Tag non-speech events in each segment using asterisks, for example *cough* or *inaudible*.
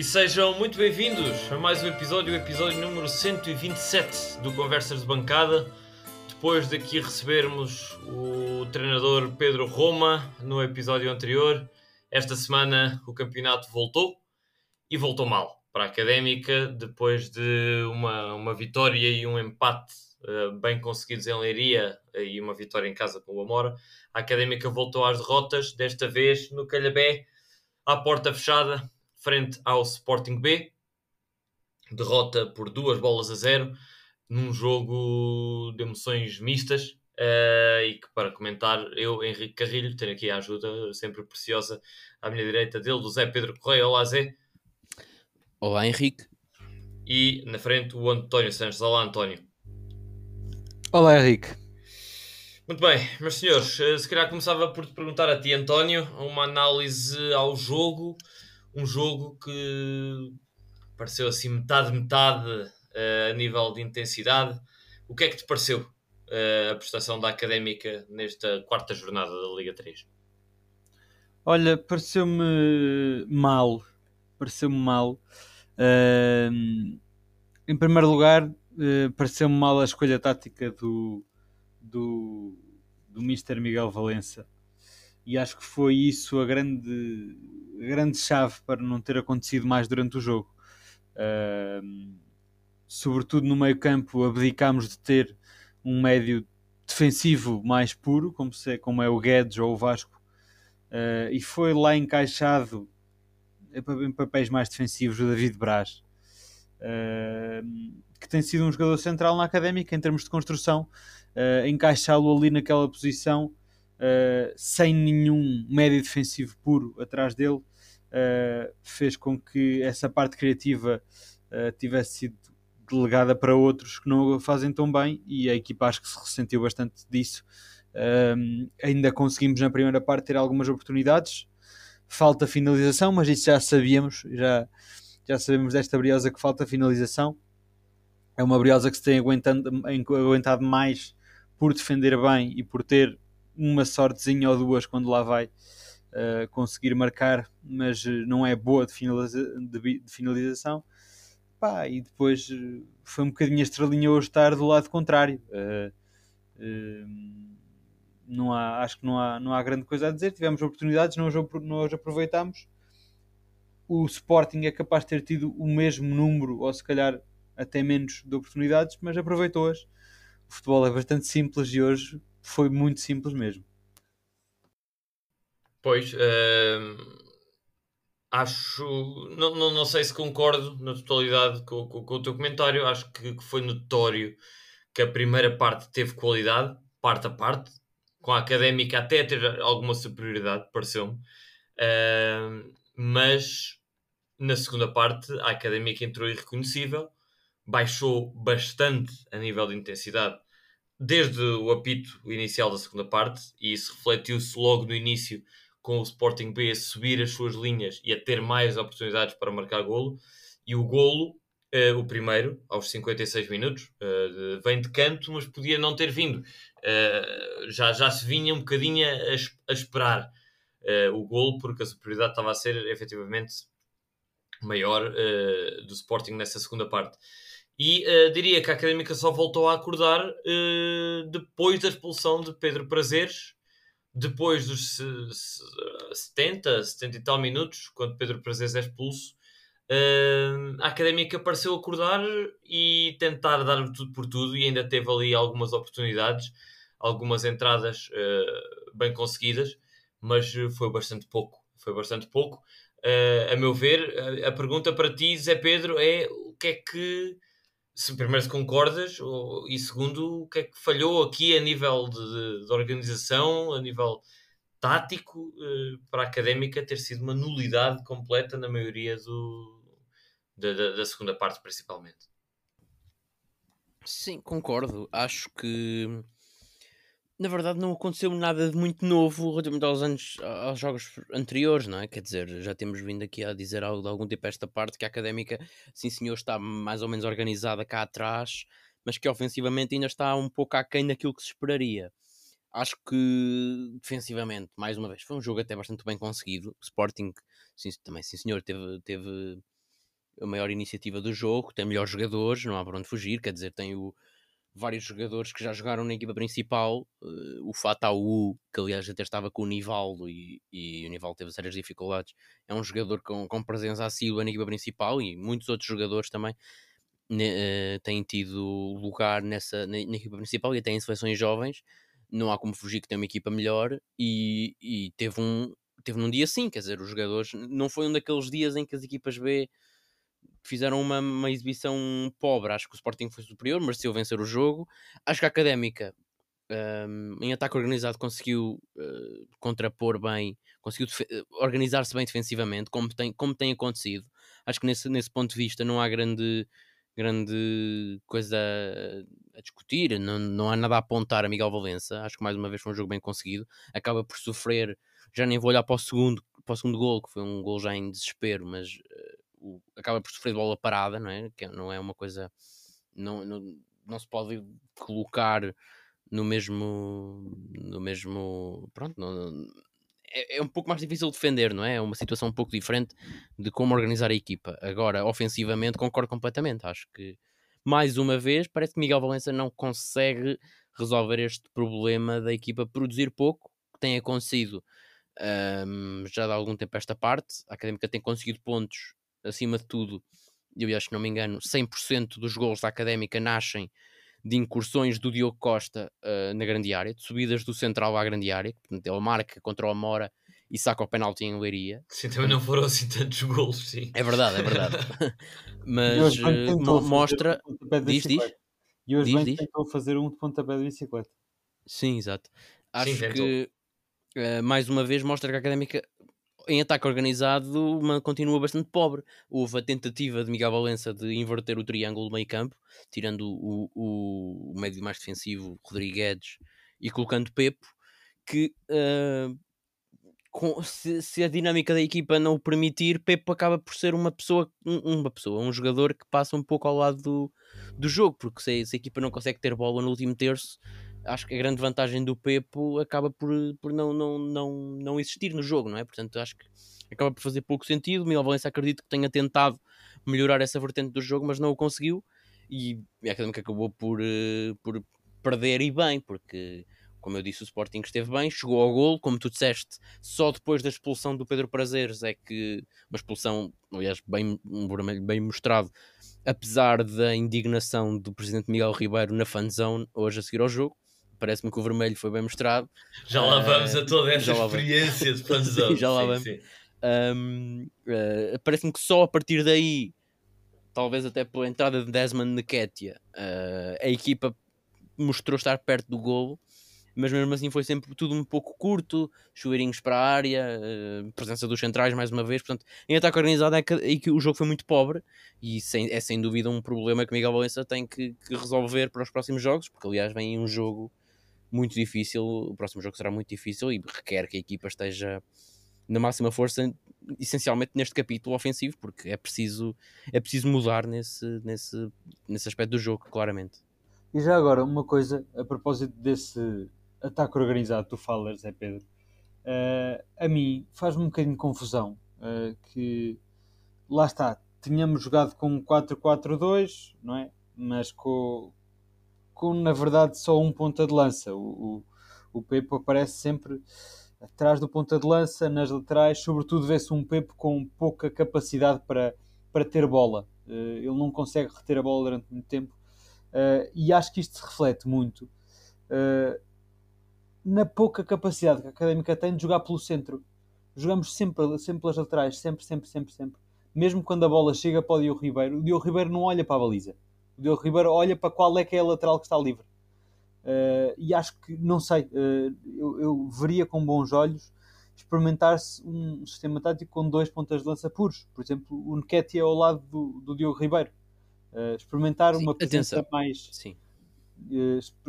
E sejam muito bem-vindos a mais um episódio, o episódio número 127 do Conversas de Bancada. Depois daqui recebermos o treinador Pedro Roma no episódio anterior, esta semana o campeonato voltou e voltou mal para a Académica, depois de uma, uma vitória e um empate uh, bem conseguidos em Leiria uh, e uma vitória em casa com o Amora. A Académica voltou às derrotas, desta vez no Calhabé, à porta fechada, frente ao Sporting B. Derrota por duas bolas a zero, num jogo de emoções mistas. Uh, e que para comentar, eu, Henrique Carrilho, tenho aqui a ajuda sempre preciosa à minha direita dele, do Zé Pedro Correia. Olá, Zé. Olá, Henrique. E na frente o António Santos. Olá, António. Olá, Henrique. Muito bem, meus senhores, eh, se calhar começava por te perguntar a ti, António, uma análise ao jogo um jogo que pareceu assim metade-metade uh, a nível de intensidade. O que é que te pareceu uh, a prestação da Académica nesta quarta jornada da Liga 3? Olha, pareceu-me mal. Pareceu-me mal. Uh, em primeiro lugar, uh, pareceu-me mal a escolha tática do, do, do Mr. Miguel Valença e acho que foi isso a grande, a grande chave para não ter acontecido mais durante o jogo. Uh, sobretudo no meio campo, abdicámos de ter um médio defensivo mais puro, como, se, como é o Guedes ou o Vasco, uh, e foi lá encaixado em papéis mais defensivos o David Braz, uh, que tem sido um jogador central na académica em termos de construção, uh, encaixá-lo ali naquela posição uh, sem nenhum médio defensivo puro atrás dele, uh, fez com que essa parte criativa uh, tivesse sido delegada para outros que não a fazem tão bem e a equipa acho que se ressentiu bastante disso. ainda conseguimos na primeira parte ter algumas oportunidades, falta finalização, mas isso já sabíamos, já, já sabemos desta briosa que falta finalização. É uma briosa que se tem aguentado mais por defender bem e por ter uma sortezinha ou duas quando lá vai uh, conseguir marcar, mas eh, não é boa de, finaliza de, de finalização. Pá, e depois eh, foi um bocadinho estrelinha hoje estar do lado contrário. Uh, uh, não há, acho que não há, não há grande coisa a dizer. Tivemos oportunidades, não hoje, aproveitámos. O Sporting é capaz de ter tido o mesmo número, ou se calhar até menos, de oportunidades, mas aproveitou-as. O futebol é bastante simples e hoje foi muito simples mesmo. Pois, uh, acho, não, não, não sei se concordo na totalidade com, com, com o teu comentário, acho que, que, foi notório que a primeira parte teve qualidade, parte a parte, com a académica até ter alguma superioridade, pareceu-me, uh, mas na segunda parte a académica entrou irreconhecível, baixou bastante a nível de intensidade desde o apito inicial da segunda parte, e isso refletiu-se logo no início com o Sporting B a subir as suas linhas e a ter mais oportunidades para marcar golo. E o golo, uh, o primeiro, aos 56 minutos, uh, vem de canto, mas podia não ter vindo. Uh, já, já se vinha um bocadinho a, a esperar o golo, porque a superioridade estava a ser efetivamente maior do Sporting nessa segunda parte. E uh, diria que a Académica só voltou a acordar uh, depois da expulsão de Pedro Prazeres, depois dos 70, 70 e tal minutos, quando Pedro Prazeres é expulso. Uh, a Académica pareceu acordar e tentar dar tudo por tudo, e ainda teve ali algumas oportunidades, algumas entradas bem conseguidas, mas foi bastante pouco. Foi bastante pouco. a meu ver, a, a pergunta para ti, Zé Pedro, é o que é que se primeiro se concordas ou, e segundo o que é que falhou aqui a nível de, de organização, a nível tático eh, para a académica ter sido uma nulidade completa na maioria do, da, da, da segunda parte principalmente. Sim, concordo. Acho que na verdade não aconteceu nada de muito novo relativamente aos anos aos jogos anteriores, não é? Quer dizer, já temos vindo aqui a dizer algo de algum tipo esta parte que a académica, sim senhor, está mais ou menos organizada cá atrás, mas que ofensivamente ainda está um pouco aquém daquilo que se esperaria. Acho que defensivamente, mais uma vez, foi um jogo até bastante bem conseguido. O Sporting, sim, também, sim senhor, teve, teve a maior iniciativa do jogo, tem melhores jogadores, não há para onde fugir, quer dizer, tem o, vários jogadores que já jogaram na equipa principal, uh, o Fataú, que aliás até estava com o Nivaldo e, e o Nivaldo teve sérias dificuldades, é um jogador com, com presença assídua na equipa principal e muitos outros jogadores também ne, uh, têm tido lugar nessa, na, na, equipa principal e até em seleções jovens, não há como fugir que tem uma equipa melhor e, e teve um teve num dia sim, quer dizer, os jogadores não foi um daqueles dias em que as equipas B fizeram uma, uma exibição pobre. Acho que o Sporting foi superior, mereceu vencer o jogo. Acho que a Académica, um, em ataque organizado, conseguiu uh, contrapor bem, conseguiu eh, organizar-se bem defensivamente, como tem, como tem acontecido. Acho que nesse, nesse ponto de vista não há grande, grande coisa a, a discutir, não, não há nada a apontar a Miguel Valença. Acho que mais uma vez foi um jogo bem conseguido. Acaba por sofrer, já nem vou olhar para o segundo, para o segundo gol, que foi um gol já em desespero, mas o, acaba por sofrer de bola parada, não é? Que não é uma coisa. Não, não, não se pode colocar no mesmo. No mesmo. Pronto, não, é, é, um pouco mais difícil de defender, não é? É uma situação um pouco diferente de como organizar a equipa. Agora, ofensivamente, concordo completamente. Acho que, mais uma vez, parece que Miguel Valença não consegue resolver este problema da equipa produzir pouco, que tem acontecido um, já há algum tempo esta parte. A Académica tem conseguido pontos acima de tudo, eu acho que não me engano, 100% dos gols da Académica nascem de incursões do Diogo Costa uh, na grande área, de subidas do central à grande área, portanto ele marca contra o Amora e saca o penalti em Leiria. Sim, também não foram assim tantos gols, sim. É verdade, é verdade. *laughs* Mas uh, mostra... Diz, diz. E hoje diz, diz. tentou fazer um de pontapé de bicicleta. Sim, exato. Acho sim, que, uh, mais uma vez, mostra que a Académica em ataque organizado continua bastante pobre. Houve a tentativa de Miguel Valença de inverter o triângulo do meio campo, tirando o, o, o médio mais defensivo, Rodrigues, e colocando Pepo, que uh, com, se, se, a dinâmica da equipa não o permitir, Pepo acaba por ser uma pessoa, um, uma pessoa, um jogador que passa um pouco ao lado do, do jogo, porque se, se a equipa não consegue ter bola no último terço, acho que a grande vantagem do Pepo acaba por, por não, não, não, não existir no jogo, não é? Portanto, acho que acaba por fazer pouco sentido. Miguel Valença acredito que tenha tentado melhorar essa vertente do jogo, mas não o conseguiu. E a Académica acabou por, uh, por perder e bem, porque, como eu disse, o Sporting esteve bem, chegou ao gol, como tu disseste, só depois da expulsão do Pedro Prazeres é que uma expulsão, aliás, bem, bem mostrado, apesar da indignação do presidente Miguel Ribeiro na fanzone hoje a seguir ao jogo parece-me que o vermelho foi bem mostrado. Já lá vamos uh, a toda essa experiência de *laughs* fanzone. já lá vamos. Um, uh, parece-me que só a partir daí, talvez até pela entrada de Desmond Nketiah, uh, a equipa mostrou estar perto do golo, mas mesmo assim foi sempre tudo um pouco curto, chuveirinhos para a área, uh, presença dos centrais mais uma vez, portanto, em ataque organizado é que, é que o jogo foi muito pobre e sem, é sem dúvida um problema que Miguel Valença tem que, que resolver para os próximos jogos, porque aliás vem um jogo muito difícil, o próximo jogo será muito difícil e requer que a equipa esteja na máxima força, essencialmente neste capítulo ofensivo, porque é preciso, é preciso mudar nesse, nesse, nesse aspecto do jogo, claramente. E já agora, uma coisa a propósito desse ataque organizado que tu falas, é Pedro, uh, a mim faz-me um bocadinho de confusão uh, que lá está, tínhamos jogado com 4-4-2, não é? Mas com, com na verdade só um ponta de lança. O, o, o Pepo aparece sempre atrás do ponta de lança, nas laterais, sobretudo vê-se um Pepo com pouca capacidade para, para ter bola. Uh, ele não consegue reter a bola durante muito tempo uh, e acho que isto se reflete muito uh, na pouca capacidade que a Académica tem de jogar pelo centro. Jogamos sempre, sempre pelas laterais, sempre, sempre, sempre, sempre. Mesmo quando a bola chega para o Diogo Ribeiro, o Diogo Ribeiro não olha para a baliza. O Diogo Ribeiro olha para qual é que é a lateral que está livre. Uh, e acho que, não sei, uh, eu, eu, veria com bons olhos experimentar-se um sistema tático com dois pontas de lança puros. Por exemplo, o Nketiah ao lado do, do Diogo Ribeiro. Uh, experimentar Sim, uma presença atenção. mais... Sim.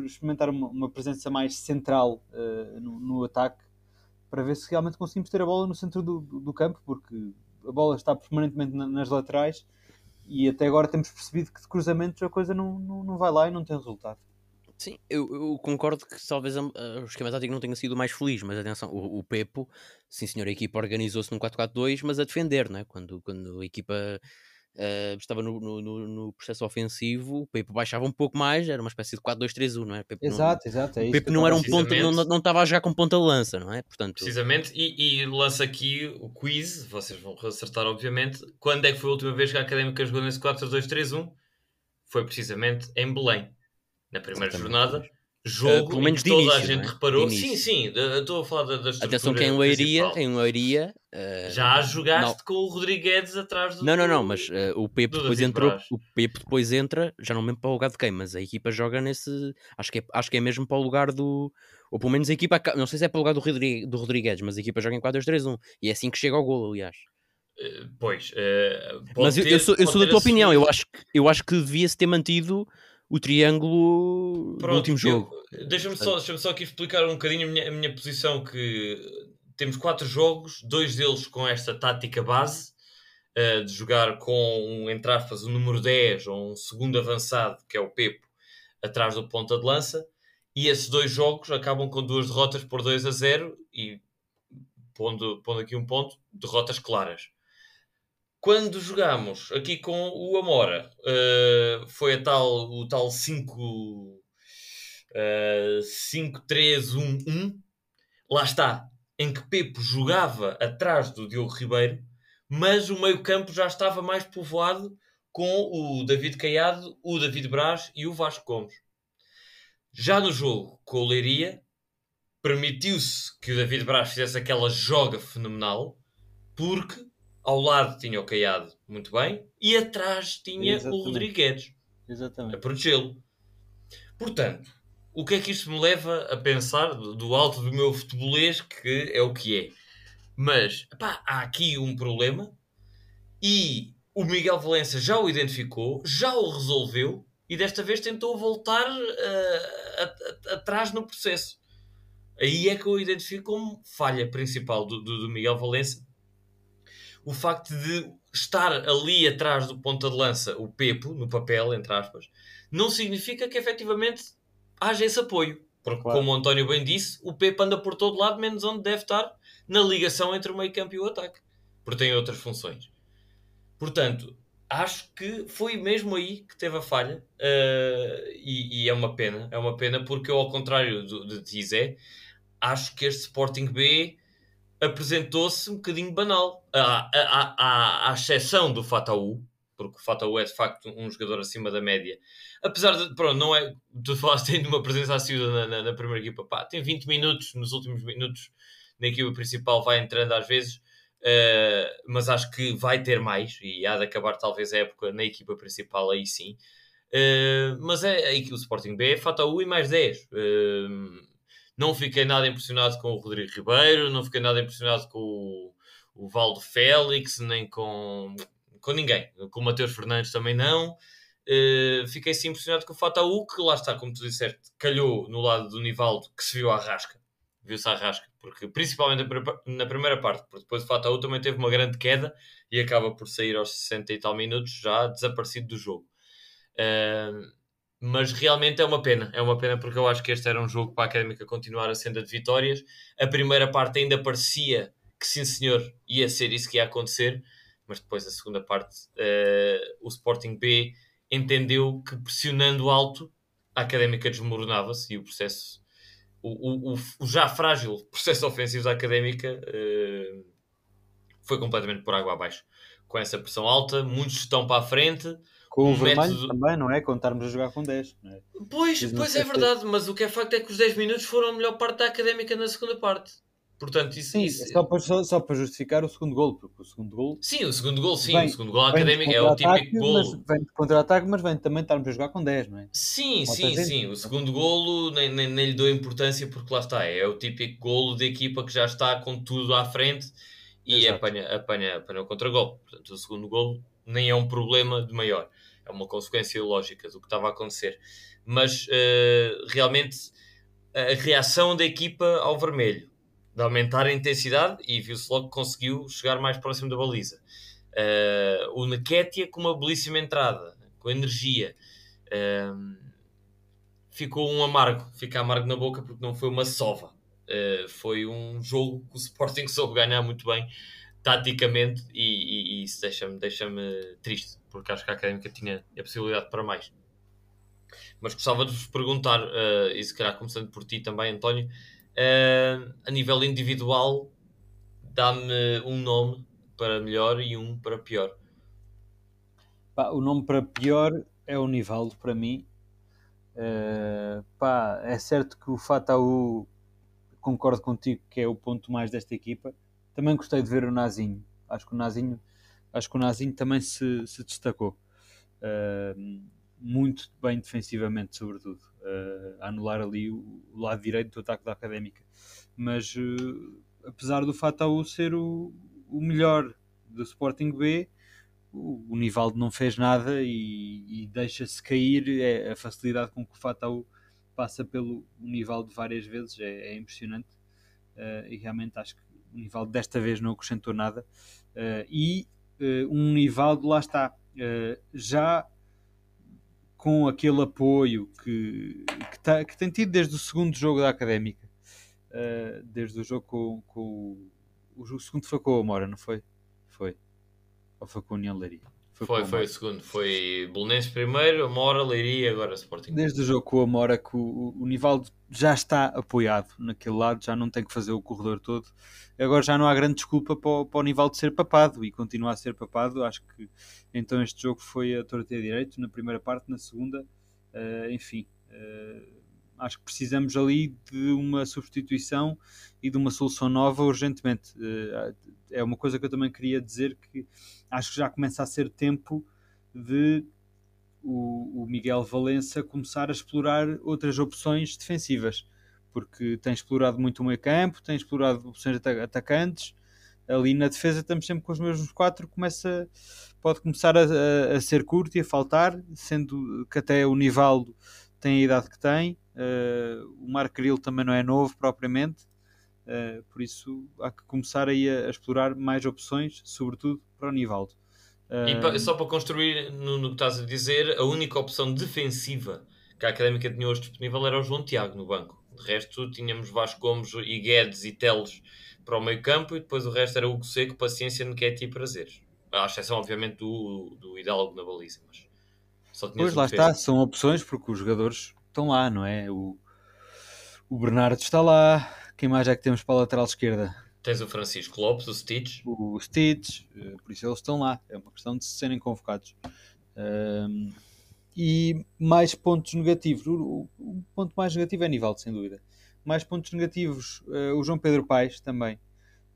experimentar uma, uma, presença mais central no, no, ataque para ver se realmente conseguimos ter a bola no centro do, do, do campo, porque a bola está permanentemente na, nas laterais e até agora temos percebido que de cruzamentos a coisa não, não, não vai lá e não tem resultado. Sim, eu, eu, concordo que talvez uh, o esquema tático não tenha sido mais feliz, mas atenção, o, o Pepo, sim senhor, a equipa organizou-se num 4-4-2, mas a defender, não é? Quando, quando a equipa uh, estava no, no, no, processo ofensivo, o Pepe baixava um pouco mais, era uma espécie de 4-2-3-1, não é? Pepe exato, não, exato. É o Pepe não era um ponto, não, não estava a jogar com ponta de lança, não é? Portanto, Precisamente, e, e lança aqui o quiz, vocês vão acertar, obviamente. Quando é que foi a última vez que a Académica jogou nesse 4-2-3-1? Foi precisamente em Belém, na primeira Exatamente. jornada jogo uh, pelo menos toda início, a gente é? reparou. Sim, sim, estou a falar da, da Atenção que em Leiria, em Leiria uh, já jogaste não. com o Rodrigues atrás do Não, não, não, mas uh, o Pepe depois entrou, o Pepe depois entra, já não lembro para o lugar de quem, mas a equipa joga nesse, acho que é, acho que é mesmo para o lugar do ou pelo menos a equipa, não sei se é para o lugar do, Rodrigues, do Rodrigues, mas a equipa joga em 4-2-3-1 e é assim que chega ao gol, aliás. Uh, pois, mas eu, ter, eu, sou, eu sou da tua opinião, eu acho, eu acho que devia-se ter mantido o triângulo Pronto, do último jogo. Deixa-me só, deixa só aqui explicar um bocadinho a minha, a minha posição, que temos quatro jogos, dois deles com esta tática base, uh, de jogar com, um, entre aspas, o número 10 ou um segundo avançado, que é o Pepo, atrás do ponta de lança, e esses dois jogos acabam com duas derrotas por 2 a 0 e, pondo, pondo aqui um ponto, derrotas claras. Quando jogamos aqui com o Amora, uh, foi a tal, o tal 5 uh, 5-3-1-1. Lá está, em que Pepo jogava atrás do Diogo Ribeiro, mas o meio-campo já estava mais povoado com o David Caiado, o David Braz e o Vasco Gomes. Já no jogo com o Leiria, permitiu-se que o David Braz fizesse aquela joga fenomenal, porque ao lado tinha o Caiado muito bem e atrás tinha Exatamente. o Rodrigues Exatamente. a protegê-lo. Portanto, o que é que isto me leva a pensar do alto do meu futebolês, que é o que é? Mas pá, há aqui um problema e o Miguel Valença já o identificou, já o resolveu e desta vez tentou voltar uh, atrás no processo. Aí é que eu identifico como falha principal do, do, do Miguel Valença o facto de estar ali atrás do ponta de lança o Pepo, no papel, entre aspas, não significa que efetivamente haja esse apoio. Porque, claro. como o António bem disse, o Pepo anda por todo lado, menos onde deve estar, na ligação entre o meio campo e o ataque. Porque tem outras funções. Portanto, acho que foi mesmo aí que teve a falha. Uh, e, e, é uma pena. É uma pena porque eu, ao contrário do, de Tizé, acho que este Sporting B apresentou-se um bocadinho banal, à, à, à, à exceção do Fataú, porque o Fataú é de facto um jogador acima da média. Apesar de, pronto, não é, tu falaste tem uma presença assídua na, na, na, primeira equipa, pá, tem 20 minutos nos últimos minutos na equipa principal, vai entrando às vezes, uh, mas acho que vai ter mais e há de acabar talvez a época na equipa principal, aí sim. Uh, mas é aí que o Sporting B é Fataú e mais 10. Uh, não fiquei nada impressionado com o Rodrigo Ribeiro, não fiquei nada impressionado com o, o Valdo Félix, nem com, com ninguém. Com o Mateus Fernandes também não. Uh, fiquei sim impressionado com o Fataú, que lá está, como tu disseste, calhou no lado do Nivaldo, que se viu à rasca. Viu-se à rasca, porque principalmente na primeira parte, porque depois o Fataú também teve uma grande queda e acaba por sair aos 60 e tal minutos, já desaparecido do jogo. Uh, mas realmente é uma pena, é uma pena porque eu acho que este era um jogo para a Académica continuar a senda de vitórias. A primeira parte ainda parecia que sim senhor ia ser isso que ia acontecer, mas depois a segunda parte uh, o Sporting B entendeu que pressionando alto a Académica desmoronava-se e o processo, o, o, o, já frágil *laughs* processo ofensivo da Académica uh, foi completamente por água abaixo. Com essa pressão alta, muitos estão para a frente, com o vermelho método... também, não é? Quando estarmos a jogar com 10. É? Pois, pois é verdade, mas o que é facto é que os 10 minutos foram a melhor parte da académica na segunda parte. Portanto, isso, sim, isso... Só, para, só, só, para justificar o segundo gol, porque o segundo gol. Sim, o segundo gol, sim, vem, o segundo gol académico é o típico gol. Vem de contra-ataque, mas vem também estarmos a jogar com 10, não é? Sim, sim, sim. O segundo golo nem, nem, nem lhe dou importância porque lá está, é o típico golo de equipa que já está com tudo à frente e apanha, apanha, apanha o contra-gol. Portanto, o segundo golo nem é um problema de maior é uma consequência lógica do que estava a acontecer. Mas uh, realmente a reação da equipa ao vermelho, de aumentar a intensidade, e viu-se logo que conseguiu chegar mais próximo da baliza. Uh, o Neketia com uma belíssima entrada, com energia. Uh, ficou um amargo, fica amargo na boca porque não foi uma sova. Uh, foi um jogo que o Sporting *laughs* soube ganhar muito bem taticamente e, e, e isso deixa-me deixa triste, porque acho que a Académica tinha a possibilidade para mais. Mas gostava de vos perguntar, uh, e se calhar começando por ti também, António, uh, a nível individual, dá-me um nome para melhor e um para pior. Pá, o nome para pior é o Nivaldo para mim. Uh, pá, é certo que o Fataú concordo contigo que é o ponto mais desta equipa. Também gostei de ver o Nazinho. Acho que o Nazinho, acho que o Nazinho também se, se destacou. Uh, muito bem defensivamente, sobretudo. Uh, a anular ali o, o, lado direito do ataque da Académica. Mas apesar do Fataú ser o, o melhor do Sporting B, o, o Nivaldo não fez nada e, e deixa-se cair é a facilidade com que o Fatau passa pelo Nivaldo várias vezes é, é impressionante uh, e realmente acho que o Nivaldo desta vez não acrescentou nada uh, e uh, um Nivaldo lá está já com aquele apoio que, que, tá, que, tem tido desde o segundo jogo da Académica desde o jogo com, com o, o segundo foi com a Mora, não foi? Foi. Ou foi com a União Leiria? Foi, foi, foi o segundo. Foi Bolonenses primeiro, Amora, Leiria agora Sporting. Desde o jogo com a Amora que o, o Nivaldo já está apoiado naquele lado, já não tem que fazer o corredor todo. Agora já não há grande desculpa para o, para o Nivaldo ser papado e continuar a ser papado. Acho que então este jogo foi a torta direito na primeira parte, na segunda, uh, enfim. Uh, acho que precisamos ali de uma substituição e de uma solução nova urgentemente. Eh, é uma coisa que eu também queria dizer que acho que já começa a ser tempo de o, Miguel Valença começar a explorar outras opções defensivas, porque tem explorado muito o meio campo, tem explorado opções atacantes. Ali na defesa estamos sempre com os mesmos quatro, começa, pode começar a, a, a ser curto e a faltar, sendo que até o Nivaldo tem a idade que tem. Uh, o Mark Grill também não é novo propriamente, uh, por isso há que começar aí a, a, explorar mais opções, sobretudo para o Nivaldo. E pa, só para construir no, no, que estás a dizer, a única opção defensiva que a Académica tinha hoje disponível era o João Tiago no banco. De resto, tínhamos Vasco Gomes e Guedes e Teles para o meio campo e depois o resto era Hugo Seco, Paciência, Nequete e Prazeres. À exceção, obviamente, do, do Hidalgo na baliza. Mas pois lá está, são opções porque os jogadores estão lá, não é? O, o Bernardo está lá. Quem mais é que temos para a lateral esquerda? Tens o Francisco Lopes, o Stitch. O Stitch, eh, por isso eles estão lá. É uma questão de serem convocados. Um, e mais pontos negativos. O, o, ponto mais negativo é Nivaldo, sem dúvida. Mais pontos negativos, uh, o João Pedro Paes também.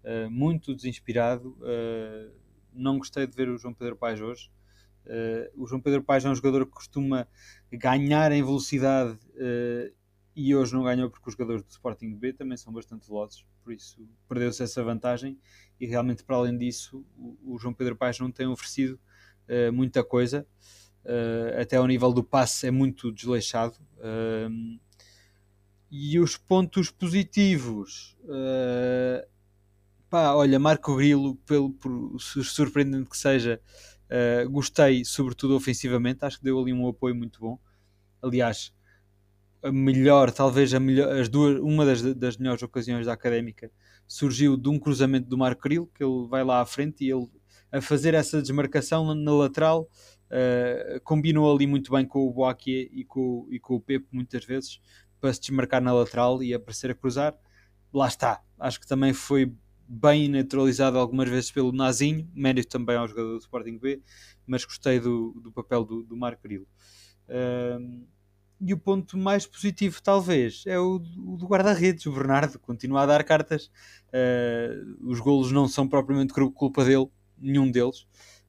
Uh, muito desinspirado. Uh, não gostei de ver o João Pedro Paes hoje. Uh, o João Pedro Paes é um jogador que costuma ganhar em velocidade uh, e hoje não ganhou porque os jogadores do Sporting B também são bastante velozes, por isso perdeu-se essa vantagem e realmente para além disso o, o João Pedro Paes não tem oferecido uh, muita coisa, até ao nível do passe é muito desleixado. e os pontos positivos, pá, olha, Marco Grilo, pelo, por surpreendente que seja, Uh, gostei, sobretudo ofensivamente, acho que deu ali um apoio muito bom. Aliás, a melhor, talvez a melhor, as duas, uma das, das melhores ocasiões da académica surgiu de um cruzamento do Marco Grilo, que ele vai lá à frente e ele a fazer essa desmarcação na lateral uh, combinou ali muito bem com o Boakie e com, e com o Pepe muitas vezes para se desmarcar na lateral e aparecer a cruzar. Lá está, acho que também foi bem neutralizado algumas vezes pelo Nazinho, mérito também ao jogador do Sporting B, mas gostei do, do papel do, do Marco Grilo. E o ponto mais positivo, talvez, é o, o do guarda-redes, o Bernardo, continua a dar cartas. Uh, os golos não são propriamente culpa dele, nenhum deles.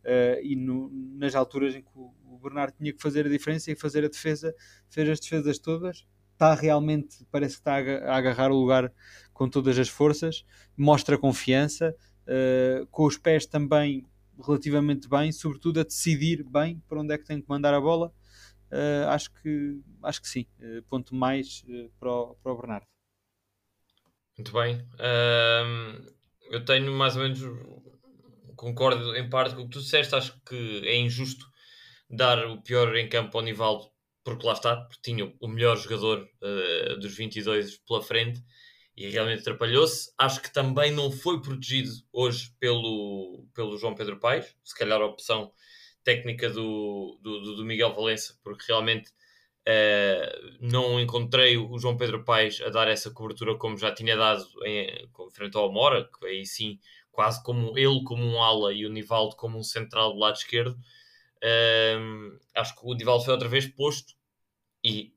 Uh, e no, nas alturas em que o, o Bernardo tinha que fazer a diferença e fazer a defesa, fez as defesas todas. Está realmente, parece que está a agarrar o lugar com todas as forças, mostra confiança, uh, com os pés também relativamente bem, sobretudo a decidir bem para onde é que tem que mandar a bola. Uh, acho, que, acho que sim, uh, ponto mais para, o, para o Bernardo. Muito bem. eu tenho mais ou menos, concordo em parte com o que tu disseste, acho que é injusto dar o pior em campo ao Nivaldo, porque lá está, porque tinha o melhor jogador dos 22 pela frente e realmente atrapalhou-se. Acho que também não foi protegido hoje pelo, pelo João Pedro Paes, se calhar a opção técnica do, do, do Miguel Valença, porque realmente uh, não encontrei o João Pedro Paes a dar essa cobertura como já tinha dado em, frente ao Mora, que aí sim, quase como ele como um ala e o Nivaldo como um central do lado esquerdo. Uh, acho que o Nivaldo foi outra vez posto e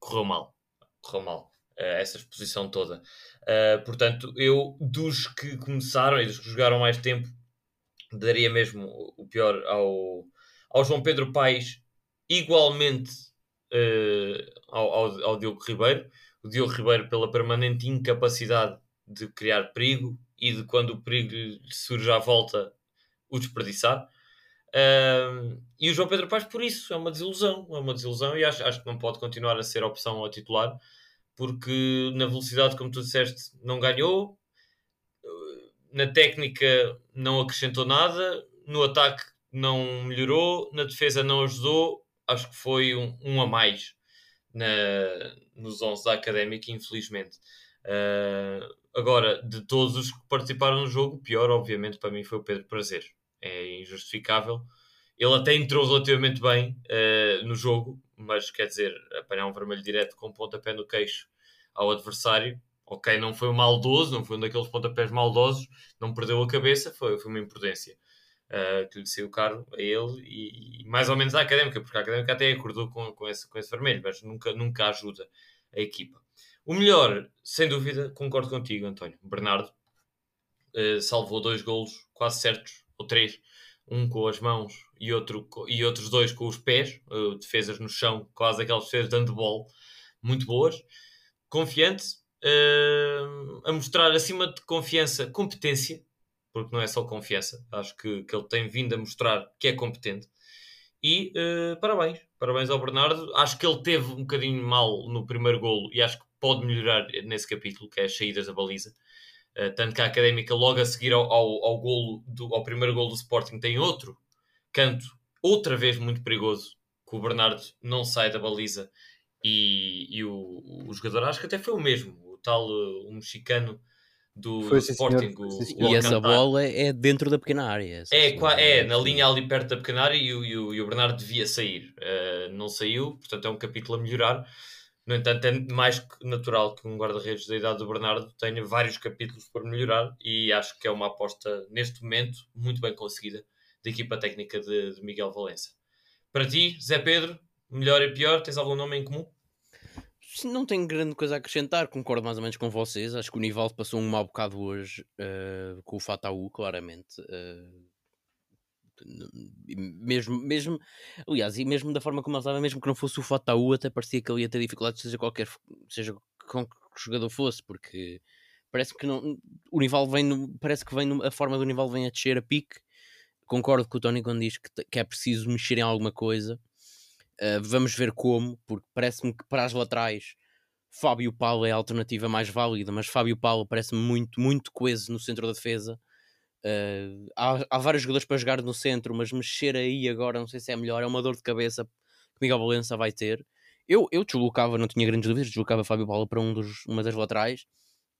correu mal. Correu mal essa exposição toda. Uh, portanto, eu, dos que começaram e dos que jogaram mais tempo, daria mesmo o pior ao, ao João Pedro Paes, igualmente uh, ao, ao, ao, Diogo Ribeiro. O Diogo Ribeiro, pela permanente incapacidade de criar perigo e de quando o perigo surge à volta, o desperdiçar. Uh, e o João Pedro Paes, por isso, é uma desilusão. É uma desilusão e acho, acho que não pode continuar a ser opção ao titular porque na velocidade, como tu disseste, não ganhou, na técnica não acrescentou nada, no ataque não melhorou, na defesa não ajudou, acho que foi um, um a mais na, nos 11 da Académica, infelizmente. Uh, agora, de todos os que participaram no jogo, o pior, obviamente, para mim foi o Pedro Prazer. É injustificável. Ele até entrou relativamente bem uh, no jogo, mas quer dizer, apanhar um vermelho direto com pontapé no queixo ao adversário. Ok, não foi um maldoso, não foi um daqueles pontapés maldosos, não perdeu a cabeça, foi, foi uma imprudência uh, que lhe saiu caro a ele e, e, mais ou menos à académica, porque a académica até acordou com, com, esse, com esse vermelho, mas nunca, nunca ajuda a equipa. O melhor, sem dúvida, concordo contigo, António. Bernardo uh, salvou dois golos quase certos, ou três, um com as mãos e, outro, e outros dois com os pés, uh, defesas no chão, quase aquelas defesas de handball, muito boas confiante, uh, a mostrar acima de confiança competência, porque não é só confiança, acho que, que ele tem vindo a mostrar que é competente. E uh, parabéns, parabéns ao Bernardo. Acho que ele teve um bocadinho mal no primeiro golo e acho que pode melhorar nesse capítulo, que é as saídas da baliza. Uh, tanto que a Académica, logo a seguir ao, ao, ao, golo do, ao primeiro golo do Sporting, tem outro canto, outra vez muito perigoso, que o Bernardo não sai da baliza e, e o, o, jogador acho que até foi o mesmo, o tal o mexicano do, do Sporting. O, o e essa bola é dentro da pequena área. É, é, é, na linha ali perto da pequena área e o, e o, e o Bernardo devia sair. Uh, não saiu, portanto é um capítulo a melhorar. No entanto, é mais natural que um guarda-redes da idade do Bernardo tenha vários capítulos por melhorar e acho que é uma aposta, neste momento, muito bem conseguida da equipa técnica de, de Miguel Valença. Para ti, Zé Pedro, melhor e pior, tens algum nome em comum? Não tenho grande coisa a acrescentar, concordo mais ou menos com vocês. Acho que o Nivaldo passou um mau bocado hoje uh, com o Fataú, claramente. Uh, mesmo, mesmo, aliás, e mesmo da forma como ele estava, mesmo que não fosse o Fataú, até parecia que ele ia ter dificuldades, seja qualquer, seja com que jogador fosse, porque parece que não, o Nivaldo vem, no, parece que vem, no, a forma do Nivaldo vem a descer a pique. Concordo com o Tony quando diz que, que é preciso mexer em alguma coisa Uh, vamos ver como, porque parece-me que para as laterais Fábio Paulo é a alternativa mais válida, mas Fábio Paulo parece-me muito, muito coeso no centro da defesa. Uh, há, há, vários jogadores para jogar no centro, mas mexer aí agora não sei se é melhor, é uma dor de cabeça que Miguel Valença vai ter. Eu, eu deslocava, não tinha grandes dúvidas, deslocava Fábio Paulo para um dos, uma das laterais.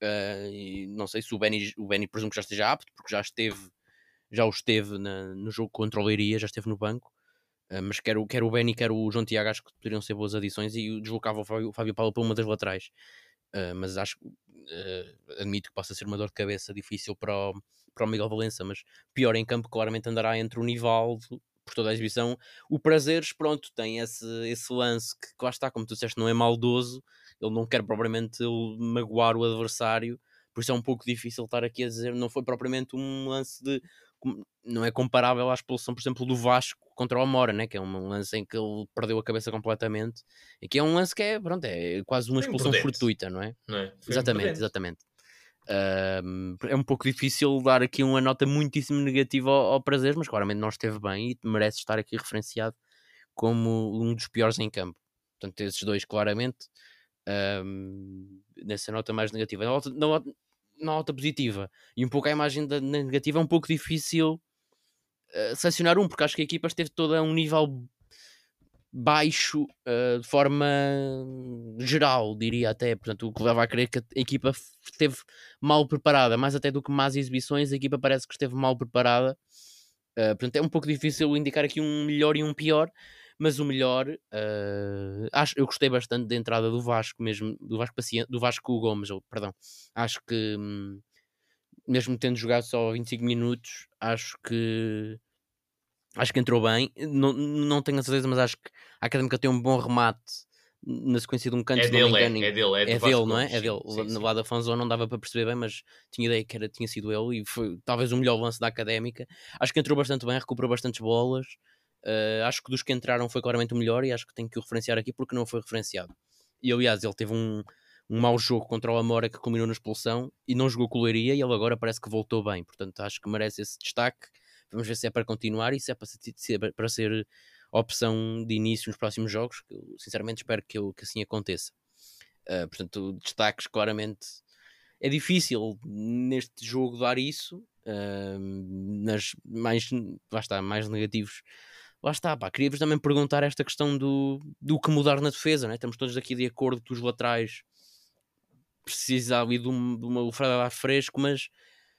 Uh, e não sei se o Benny, o Benny presumo que já esteja apto, porque já esteve, já o esteve na, no jogo contra o Leiria, já esteve no banco. Uh, mas quer o, o Benny, quer o João Tiago, acho que poderiam ser boas adições e deslocava o Fábio, o Fábio Paulo para uma das laterais. Mas acho admito que possa ser uma dor de cabeça difícil para o, para o Miguel Valença, mas pior em campo claramente andará entre o Nivaldo por toda a exibição. O Prazeres, pronto, tem esse, esse lance que, que lá está, como tu disseste, não é maldoso, ele não quer propriamente magoar o adversário, por isso é um pouco difícil estar aqui a dizer, não foi propriamente um lance de não é comparável à expulsão, por exemplo, do Vasco contra o Amora, né? que é um lance em que ele perdeu a cabeça completamente. E que é um lance que é, pronto, é quase uma expulsão fortuita, não é? Não é? Exatamente, exatamente. É um pouco difícil dar aqui uma nota muitíssimo negativa ao, ao prazer, mas claramente não esteve bem e merece estar aqui referenciado como um dos piores em campo. Portanto, esses dois, claramente, nessa nota mais negativa. Na nota, na, nota positiva e um pouco a imagem da negativa é um pouco difícil uh, selecionar um, porque acho que a equipa esteve toda a um nível baixo uh, de forma geral, diria até. Portanto, o que leva a crer que a equipa esteve mal preparada, mais até do que más exibições, a equipa parece que esteve mal preparada. Uh, portanto, é um pouco difícil indicar aqui um melhor e um pior, mas o melhor, uh, acho, eu gostei bastante da entrada do Vasco, mesmo do Vasco Paciente, do Vasco Gomes, perdão. Acho que, hum, mesmo tendo jogado só 25 minutos, acho que acho que entrou bem. Não, não tenho a certeza, mas acho que a Académica tem um bom remate na sequência de um canto. É dele, é, é, dele, é, é dele, não é? É dele. Sim, sim. lado da Fanzone não dava para perceber bem, mas tinha ideia que era, tinha sido ele e foi talvez o melhor lance da Académica. Acho que entrou bastante bem, recuperou bastantes bolas. Uh, acho que dos que entraram foi claramente o melhor e acho que tenho que o referenciar aqui porque não foi referenciado. E aliás, ele teve um, um mau jogo contra o Amora que culminou na expulsão e não jogou coleiria e ele agora parece que voltou bem. Portanto, acho que merece esse destaque Vamos ver se é para continuar e se é para é para ser opção de início nos próximos jogos, que eu sinceramente espero que, eu, que assim aconteça. Uh, portanto, destaques claramente. É difícil neste jogo dar isso, uh, mas mais, lá está, mais negativos. Lá está, pá, queria-vos também perguntar esta questão do, do que mudar na defesa, né? estamos todos aqui de acordo que os laterais precisam ali de, um, de uma lufrada fresco, mas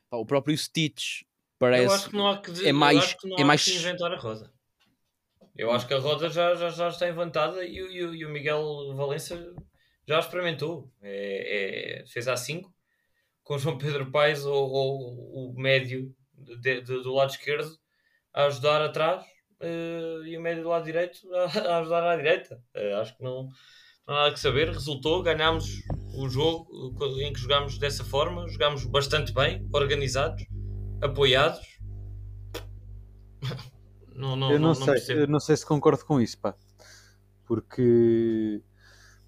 pá, o próprio Stitch Parece... Eu acho que não há que, dizer, é mais, é mais... que inventar a roda. Eu acho que a roda já, já, já está inventada e, e, e o Miguel Valença já experimentou. É, é, fez a 5 com João Pedro Paes ou, ou o médio de, de, do lado esquerdo a ajudar atrás uh, e o médio do lado direito a, a ajudar à direita. Uh, acho que não, não há nada que saber. Resultou, ganhámos o jogo em que jogámos dessa forma, jogámos bastante bem, organizados apoiados. não, não, eu não, não sei, eu não sei se concordo com isso, pá. Porque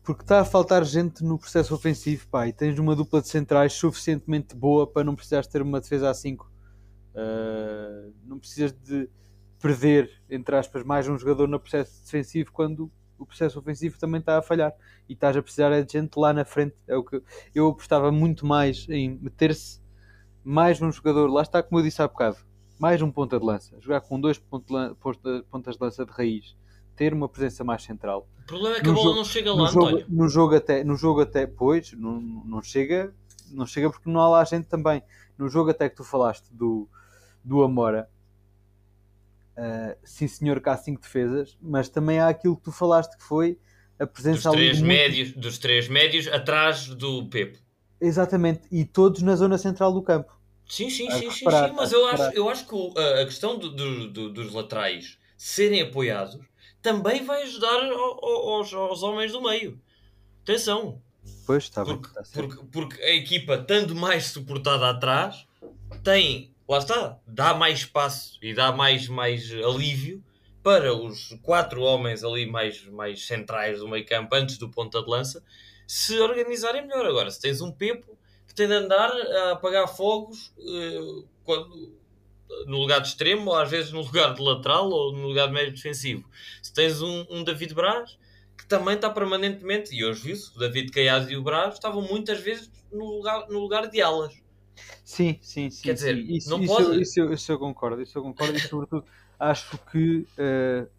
porque está a faltar gente no processo ofensivo, pá, e tens uma dupla de centrais suficientemente boa para não precisares ter uma defesa a 5. Uh, ah, não precisas de perder, entre aspas, mais um jogador no processo defensivo quando o processo ofensivo também está a falhar e estás a precisar de gente lá na frente. É o que eu apostava muito mais em meter-se mais um jogador, lá está como eu disse há bocado, mais um ponta de lança, jogar com dois pontas de lança de raiz, ter uma presença mais central. O problema é que no a bola jogo, não chega lá, no jogo, no jogo até, no jogo até, pois, não, não chega, não chega porque não há lá gente também. No jogo até que tu falaste do, do Amora, uh, sim senhor que há cinco defesas, mas também há aquilo que tu falaste que foi a presença dos três médios, muito... dos três médios atrás do Pepe. Exatamente, e todos na zona central do campo. Sim, sim, sim, sim, sim, mas eu acho, eu acho que a questão do, do, do, dos laterais serem apoiados também vai ajudar aos, homens do meio. Atenção. Pois, está. Porque, porque, porque a equipa, estando mais suportada atrás, tem, lá está, dá mais espaço e dá mais, mais alívio para os quatro homens ali mais, mais centrais do meio campo antes do ponta de lança se organizarem melhor. Agora, se tens um Pepo tem de andar a apagar fogos uh, quando, no lugar de extremo, ou às vezes no *laughs* lugar de lateral ou no lugar de médio defensivo. Se tens um, um David Braz que também está permanentemente, e hoje vi o David Caiado e o Braz estavam muitas vezes no lugar, no lugar de alas. Sim, sim, sim. Quer dizer, sim. Isso, não isso, pode. Isso, isso, isso, eu concordo, isso eu concordo e sobretudo *laughs* acho que uh,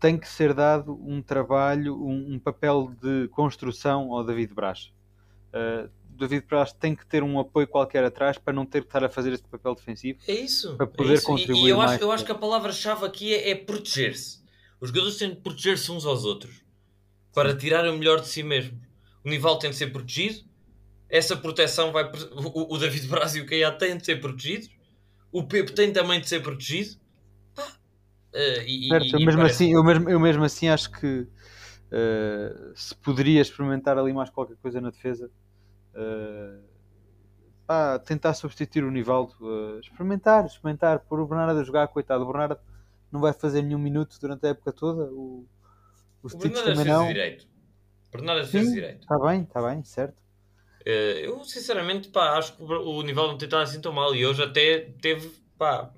tem que ser dado um trabalho, um, um, papel de construção ao David Braz. Uh, David Braz tem que ter um apoio qualquer atrás para não ter que estar a fazer este papel defensivo. É isso. Para poder é isso. contribuir e, e eu mais. Acho, eu acho que a palavra-chave aqui é, é proteger-se. Os jogadores têm de proteger-se uns aos outros para tirar o melhor de si mesmo. O Nival tem de ser protegido. Essa proteção vai. O, o David Braz e o Caia têm de ser protegidos. O Pepe tem também de ser protegido. Uh, e, certo, e, eu, mesmo parece... assim, eu, mesmo, eu mesmo assim acho que uh, se poderia experimentar ali mais qualquer coisa na defesa uh, pá, tentar substituir o Nivaldo, uh, experimentar, experimentar, pôr o Bernardo a jogar, coitado, o Bernardo não vai fazer nenhum minuto durante a época toda, o, o, o Bernardo também não. Direito. Bernardo fez direito. Está bem, está bem, certo. Uh, eu sinceramente pá, acho que o Nivaldo não tem estado assim tão mal e hoje até teve pá,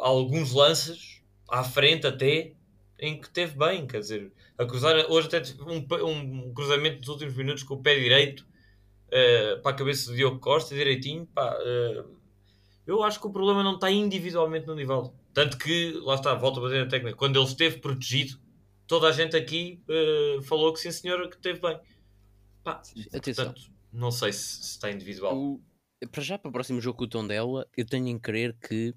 alguns lances à frente até em que teve bem, quer dizer, a cruzar. Hoje até um, um cruzamento nos últimos minutos com o pé direito uh, para a cabeça de Diogo Costa, direitinho. Pá, uh, eu acho que o problema não está individualmente no nível. Tanto que, lá está, volta a bater na técnica, quando ele esteve protegido, toda a gente aqui uh, falou que sim, senhora, que teve bem. Pá, Atenção. Portanto, não sei se, se está individual. O, para já, para o próximo jogo com o Tondela, eu tenho em crer que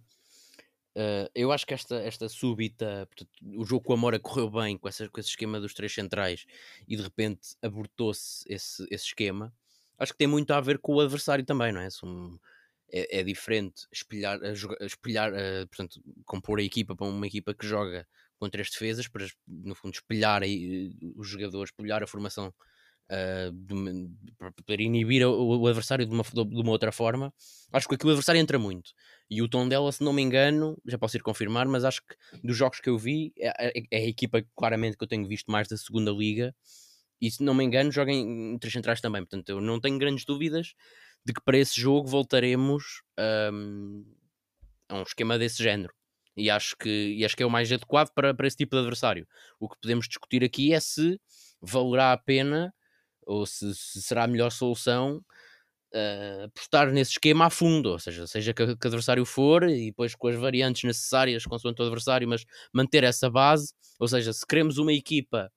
Uh, eu acho que esta, esta súbita, portanto, o jogo com a Mora correu bem com, essa, com esse esquema dos três centrais e de repente abortou-se esse, esse esquema. Acho que tem muito a ver com o adversário também, não é? É, é, diferente espelhar, espelhar portanto, compor a equipa para uma equipa que joga com três defesas, para no fundo espelhar aí, os jogadores, espelhar a formação uh, de, para poder inibir o, o adversário de uma, de uma, outra forma. Acho que aqui o adversário entra muito. E o tom dela, se não me engano, já posso ir confirmar, mas acho que dos jogos que eu vi, é, é, é a equipa claramente que eu tenho visto mais da segunda liga. E se não me engano, joga em, três centrais também. Portanto, eu não tenho grandes dúvidas de que para esse jogo voltaremos um, a um esquema desse género. E acho que, e acho que é o mais adequado para, para esse tipo de adversário. O que podemos discutir aqui é se valerá a pena ou se, se será a melhor solução uh, apostar nesse esquema a fundo, ou seja, seja que, que adversário for e depois com as variantes necessárias consoante o adversário, mas manter essa base, ou seja, se queremos uma equipa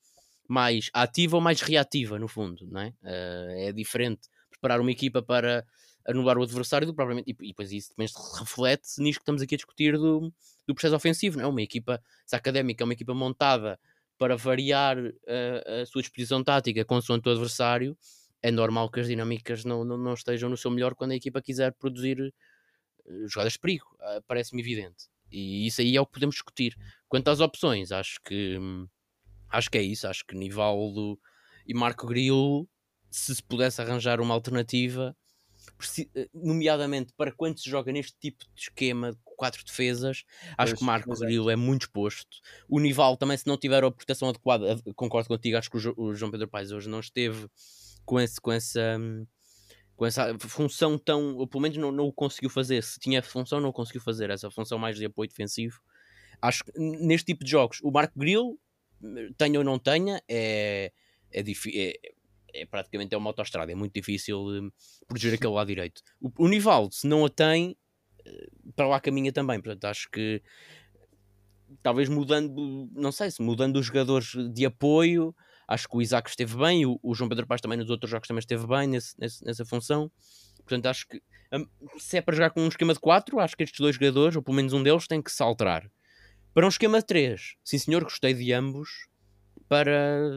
mais ativa ou mais reativa, no fundo, não é? Uh, é diferente preparar uma equipa para anular o adversário do propriamente, e, e depois isso também reflete nisto que estamos aqui a discutir do, do processo ofensivo, não é? Uma equipa, se a académica é uma equipa montada para variar a, a sua disposição tática consoante o adversário, é normal que as dinâmicas não, não, não, estejam no seu melhor quando a equipa quiser produzir uh, jogadas de perigo. Parece-me evidente. E isso aí é o que podemos discutir. Quanto às opções, acho que acho que é isso. Acho que Nivaldo e Marco Grilo, se se pudesse arranjar uma alternativa, eh, nomeadamente para quando se joga neste tipo de esquema de quatro defesas, acho pois, que Marco Grilo é muito exposto. O Nival também, se não tiver a proteção adequada, concordo contigo, acho que o João Pedro Paes hoje não esteve com, esse, com essa com essa função tão, ou pelo menos não, não o conseguiu fazer. Se tinha função, não conseguiu fazer essa função mais de apoio defensivo. Acho que neste tipo de jogos, o Marco Grilo, tenha ou não tenha, é, é, é, é praticamente é uma autostrada, é muito difícil um, proteger aquele lado direito. O, o Nivaldo, se não a tem, eh, para lá caminha também. Portanto, acho que talvez mudando, não sei se mudando os jogadores de apoio, Acho que o Isaac esteve bem, o, o João Pedro Paz também nos outros jogos também esteve bem nesse, nesse, nessa função. Portanto, acho que um, se é para jogar com um esquema de 4, acho que estes dois jogadores, ou pelo menos um deles, tem que saltar. Para um esquema de 3, sim senhor, gostei de ambos. Para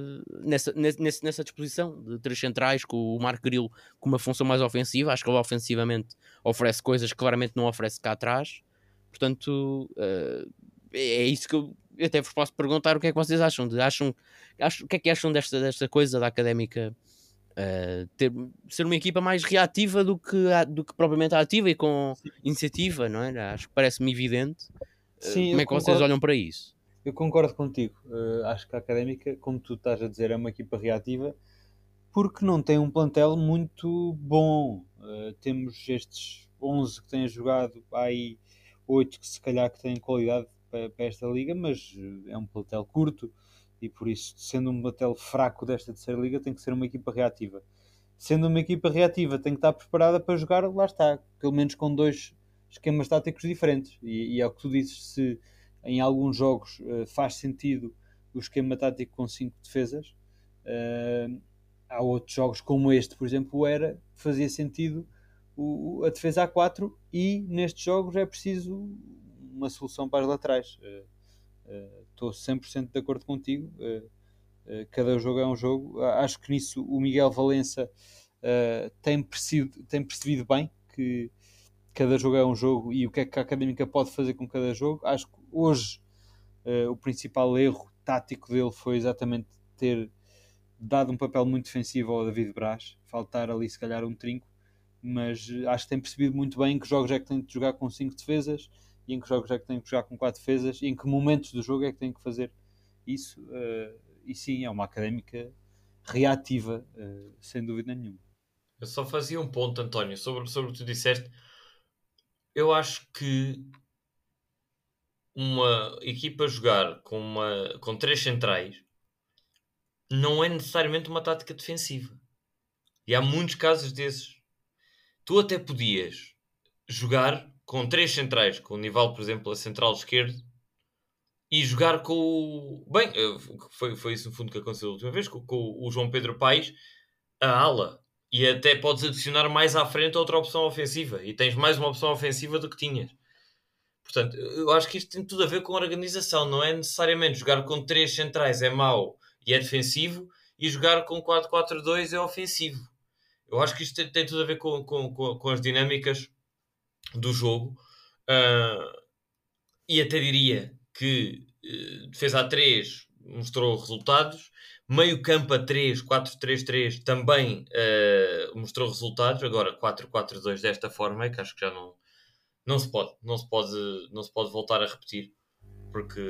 nessa, nessa, nessa disposição de três centrais, com o Marco Grilo com uma função mais ofensiva, acho que ele ofensivamente oferece coisas que claramente não oferece cá atrás. Portanto, uh, é isso que eu eu até vos posso perguntar o que é que vocês acham. De, acham, acham o que é que acham desta, desta coisa da académica uh, ter, ser uma equipa mais reativa do que, do que propriamente ativa e com iniciativa, não é? Acho que parece-me evidente. Eh, Sim, como é que concordo, vocês olham para isso? Eu concordo contigo. Uh, acho que a académica, como tu estás a dizer, é uma equipa reativa porque não tem um plantel muito bom. Uh, temos estes 11 que têm jogado, há aí 8 que se calhar que têm qualidade para, para esta liga, mas eh, é um plantel curto e por isso, sendo um plantel fraco desta terceira liga, tem que ser uma equipa reativa. Sendo uma equipa reativa, tem que estar preparada para jogar, lá está, pelo menos com dois esquemas táticos diferentes. E, e é o que tu dizes, se em alguns jogos uh, faz sentido o esquema tático com cinco defesas, uh, há outros jogos como este, por exemplo, era fazia sentido o, a defesa A4 e nestes jogos é preciso uma solução para as laterais. Estou uh, uh, 100% de acordo contigo. Uh, cada jogo é um jogo. acho que nisso o Miguel Valença tem, percebido, tem percebido bem que cada jogo é um jogo e o que é que a académica pode fazer com cada jogo. Acho que hoje o principal erro tático dele foi exatamente ter dado um papel muito defensivo ao David Braz, faltar ali se calhar um trinco, mas acho que tem percebido muito bem que jogos é que tem de jogar com cinco defesas e em que jogos é que tem que jogar com quatro defesas e em que momentos do jogo é que tem que fazer isso. Uh, e sim, é uma académica reativa, uh, sem dúvida nenhuma. Eu só fazia um ponto, António, sobre, sobre o que tu disseste. Eu acho que uma equipa jogar com, uma, com três centrais não é necessariamente uma tática defensiva. E há muitos casos desses. Tu até podias jogar com três centrais, com o Nival, por exemplo, a central esquerdo, e jogar com o. Bem, eh, foi, foi isso no fundo que aconteceu a última vez, com, com o João Pedro Paes, a ala. E até podes adicionar mais à frente outra opção ofensiva. E tens mais uma opção ofensiva do que tinhas. Portanto, eu acho que isto tem tudo a ver com a organização. Não é necessariamente jogar com três centrais é mau e é defensivo, e jogar com 4-4-2 é ofensivo. Eu acho que isto tem, tem tudo a ver com, com, com, com as dinâmicas do jogo. Uh, e até diria que uh, defesa a 3 mostrou resultados, meio campo a 3, 4-3-3 também uh, mostrou resultados. Agora 4-4-2 desta forma é que acho que já não, não se pode, não se pode, não se pode voltar a repetir porque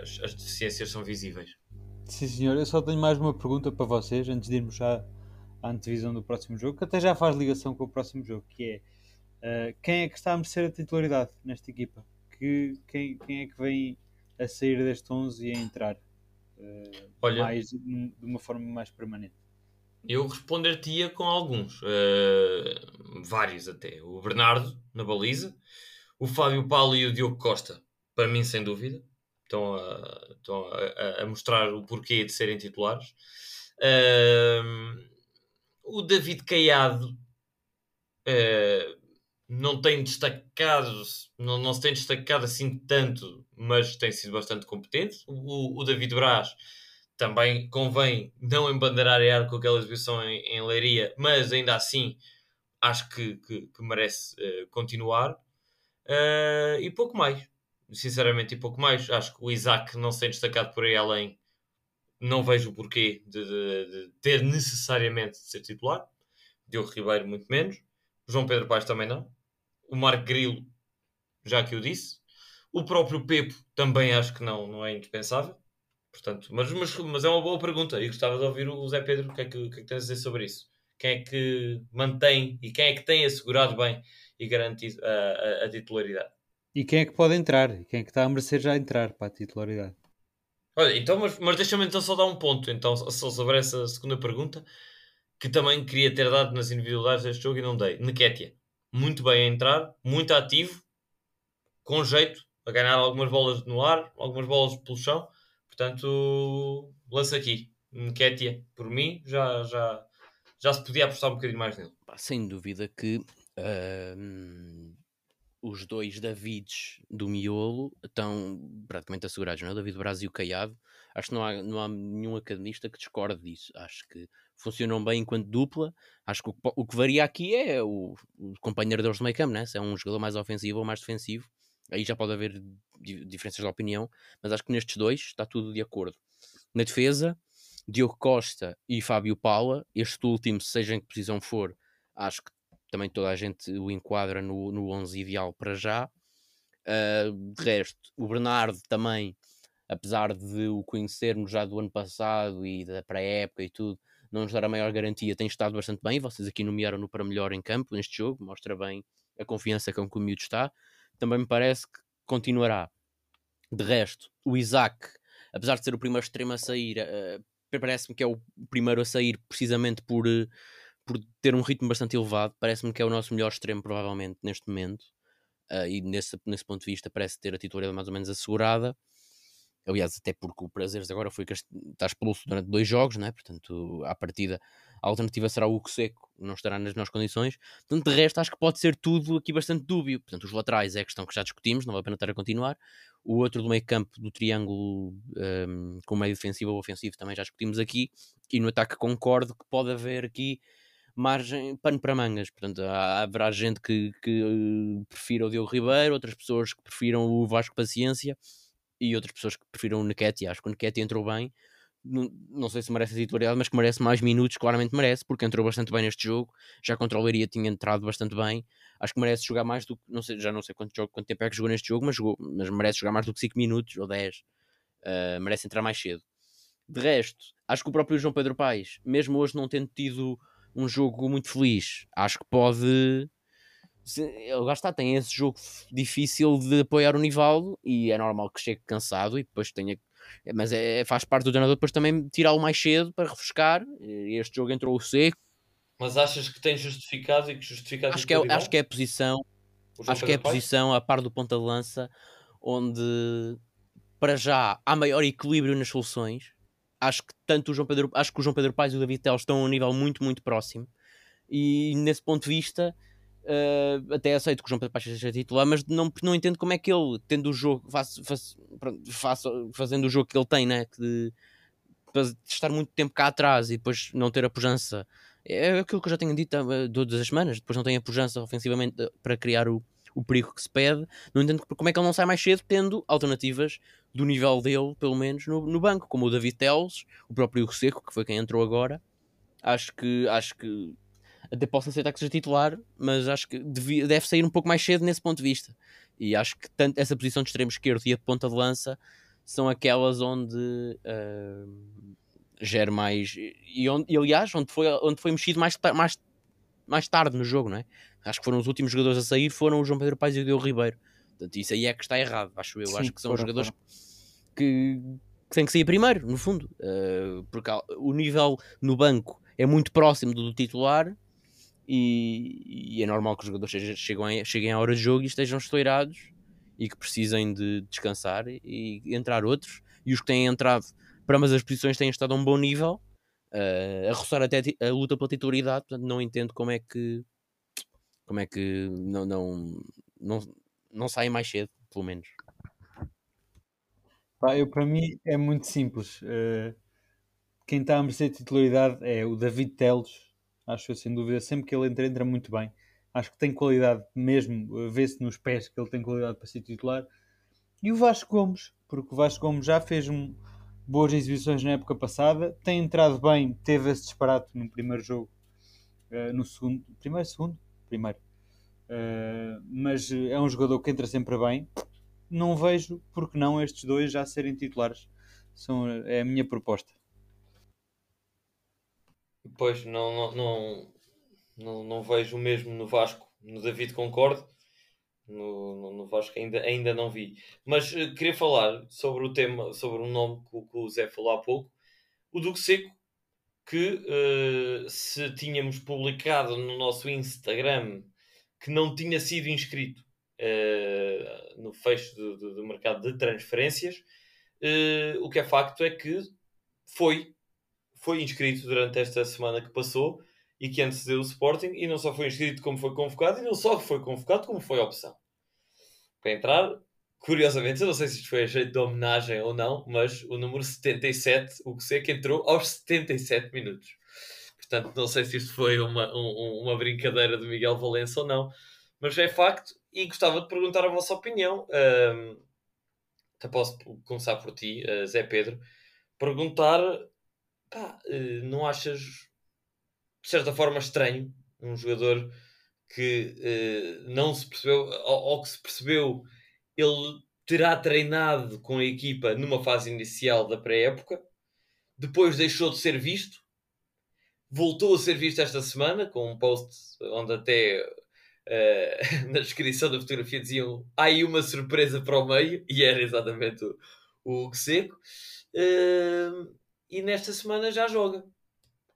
as, as deficiências são visíveis. Sim, senhor. Eu só tenho mais uma pergunta para vocês antes de irmos já à antevisão do próximo jogo, que até já faz ligação com o próximo jogo, que é uh, quem é que está a merecer a titularidade nesta equipa? Que, quem, quem é que vem a sair deste 11 e a entrar uh, Olha, mais, de uma forma mais permanente? Eu responder-te-ia com alguns, uh, vários até. O Bernardo, na baliza, o Fábio Paulo e o Diogo Costa, para mim, sem dúvida estão a, estão a, a mostrar o porquê de serem titulares. Uh, o David Caiado uh, não tem destacado, não, não se tem destacado assim tanto, mas tem sido bastante competente. O, o David Braz também convém não embandeirar a ar com aquela exibição em, em Leiria, mas ainda assim acho que, que, que merece uh, continuar. Uh, e pouco mais sinceramente, e pouco mais. Acho que o Isaac não se tem destacado por aí além. Não vejo o porquê de, de, de ter necessariamente de ser titular. Diogo Ribeiro, muito menos. João Pedro Paes também não. O Marco Grilo, já que eu disse. O próprio Pepo também acho que não, não é indispensável. Portanto, mas, mas, mas é uma boa pergunta e gostava de ouvir o Zé Pedro o que é que, que, é que tens a dizer sobre isso. Quem é que mantém e quem é que tem assegurado bem e garantido a, a, a titularidade? E quem é que pode entrar? E quem é que está a merecer já entrar para a titularidade? Olha, então, mas, mas deixa-me então só dar um ponto então, só sobre essa segunda pergunta, que também queria ter dado nas individualidades deste jogo e não dei. Neketia, muito bem a entrar, muito ativo, com jeito, a ganhar algumas bolas no ar, algumas bolas pelo chão. Portanto, lança aqui. Neketia, por mim, já, já, já se podia apostar um bocadinho mais nele. Sem dúvida que os dois Davids do miolo estão praticamente assegurados, não é? David Braz e o Caiado. Acho que não há, não há nenhum academista que discorde disso. Acho que funcionam bem enquanto dupla. Acho que o, o que varia aqui é o, o companheiro deles do meio campo, né? se é um jogador mais ofensivo ou mais defensivo. Aí já pode haver diferenças de opinião, mas acho que nestes dois está tudo de acordo. Na defesa, Diogo Costa e Fábio Paula, este último, seja em que posição for, acho que também toda a gente o enquadra no, no 11 ideal para já. Uh, de resto, o Bernardo também, apesar de o conhecermos já do ano passado e da pré-época e tudo, não nos dar a maior garantia, tem estado bastante bem. Vocês aqui nomearam-no para melhor em campo neste jogo, mostra bem a confiança com que o miúdo está. Também me parece que continuará. De resto, o Isaac, apesar de ser o primeiro extremo a sair, uh, parece-me que é o primeiro a sair precisamente por. Uh, por ter um ritmo bastante elevado, parece-me que é o nosso melhor extremo, provavelmente, neste momento. Uh, e nesse, nesse ponto de vista, parece ter a titularidade mais ou menos assegurada. Aliás, até porque o Prazeres agora foi que está expulso durante dois jogos, né? portanto, à partida, a alternativa será o Hugo Seco, não estará nas melhores condições. Portanto, de resto, acho que pode ser tudo aqui bastante dúbio. Portanto, os laterais é a questão que já discutimos, não vale a pena estar a continuar. O outro do meio campo, do triângulo um, com meio defensivo ou ofensivo, também já discutimos aqui. E no ataque concordo que pode haver aqui margem, pano para mangas. Portanto, há, haverá gente que, que uh, prefira o Diogo Ribeiro, outras pessoas que prefiram o Vasco Paciência e outras pessoas que prefiram o Nequete. Acho que o Nequete entrou bem. Não, sei se merece a titularidade, mas que merece mais minutos, claramente merece, porque entrou bastante bem neste jogo. Já contra tinha entrado bastante bem. Acho que merece jogar mais do que, não sei, já não sei quanto, jogo, quanto tempo é que jogou neste jogo, mas, jogou, mas merece jogar mais do que 5 minutos ou 10. Uh, eh, merece entrar mais cedo. De resto, acho que o próprio João Pedro Paes, mesmo hoje não tendo tido um jogo muito feliz. Acho que pode. Ele está, tem esse jogo difícil de apoiar o Nivaldo e é normal que chegue cansado e depois tenha. Mas é, faz parte do treinador depois também tirá-lo mais cedo para refrescar. Este jogo entrou seco. Mas achas que tem justificado e que justificado acho que, é, acho que é a posição acho que é a posição a par do ponta de lança onde para já há maior equilíbrio nas soluções. Acho que tanto o João Pedro, acho que o João Pedro Paes e o David Teles estão a um nível muito, muito próximo. E nesse ponto de vista, uh, até aceito que o João Pedro Paes seja titular, mas não, não entendo como é que ele, tendo o jogo, faz, faz, faz, fazendo o jogo que ele tem, né? Que de, estar muito tempo cá atrás e depois não ter a pujança. É aquilo que eu já tenho dito uh, todas as semanas, depois não tem a pujança ofensivamente uh, para criar o, o perigo que se pede. Não entendo como é que ele não sai mais cedo tendo alternativas do nível dele, pelo menos, no, no banco, como o David Teles, o próprio Seco, que foi quem entrou agora. Acho que, acho que até posso aceitar que seja titular, mas acho que devia, deve sair um pouco mais cedo nesse ponto de vista. E acho que tanto essa posição de extremo esquerdo e a de ponta de lança são aquelas onde uh, gera mais. E, onde, e aliás, onde foi, onde foi mexido mais, mais, mais tarde no jogo, não é? Acho que foram os últimos jogadores a sair, foram o João Pedro Paes e o Diogo Ribeiro. Portanto, isso aí é que está errado, acho eu. Sim, acho que são os jogadores que, que têm que sair primeiro, no fundo. Uh, porque o nível no banco é muito próximo do, do titular e, e, é normal que os jogadores cheguem, cheguem à hora de jogo e estejam estourados e que precisem de descansar e, entrar outros. E os que têm entrado para ambas as posições têm estado a um bom nível, uh, a roçar até a luta pela titularidade. Portanto, não entendo como é que como é que não, não, não, não saem mais cedo, pelo menos. Eu, para mim é muito simples. Uh, quem está a merecer titularidade é o David Teles, acho eu sem dúvida. Sempre que ele entra, entra muito bem. Acho que tem qualidade mesmo, eh, vê-se nos pés que ele tem qualidade para ser titular. E o Vasco Gomes, porque o Vasco Gomes já fez um, boas exibições na época passada, tem entrado bem, teve esse disparate no primeiro jogo, uh, no segundo, primeiro, segundo, primeiro. Uh, mas é um jogador que entra sempre bem. Não vejo porque não estes dois já serem titulares. São, é a minha proposta. Pois, não, não, não, não, vejo o mesmo no Vasco. No David concordo. No, no, Vasco ainda, ainda não vi. Mas uh, queria falar sobre o tema, sobre um nome que, o Zé falou há pouco. O Duque Seco, que uh, se tínhamos publicado no nosso Instagram que não tinha sido inscrito uh, no fecho do, do, do, mercado de transferências, uh, o que é facto é que foi, foi inscrito durante esta semana que passou e que antecedeu o Sporting, e não só foi inscrito como foi convocado, e não só foi convocado como foi opção. Para entrar, curiosamente, eu não sei se isto foi a jeito de homenagem ou não, mas o número 77, o que sei que entrou aos 77 minutos. Portanto, não sei se isto foi uma, um, uma brincadeira de Miguel Valença ou não, mas é facto e gostava de perguntar a vossa opinião. Um, até posso começar por ti, uh, Zé Pedro. Perguntar, pá, uh, não achas de certa forma estranho um jogador que uh, não se percebeu, ou, que se percebeu, ele terá treinado com a equipa numa fase inicial da pré-época, depois deixou de ser visto voltou a ser visto esta semana com um post onde até uh, *laughs* na descrição da fotografia diziam há aí uma surpresa para o meio e era exatamente o, o Seco. Uh, e nesta semana já joga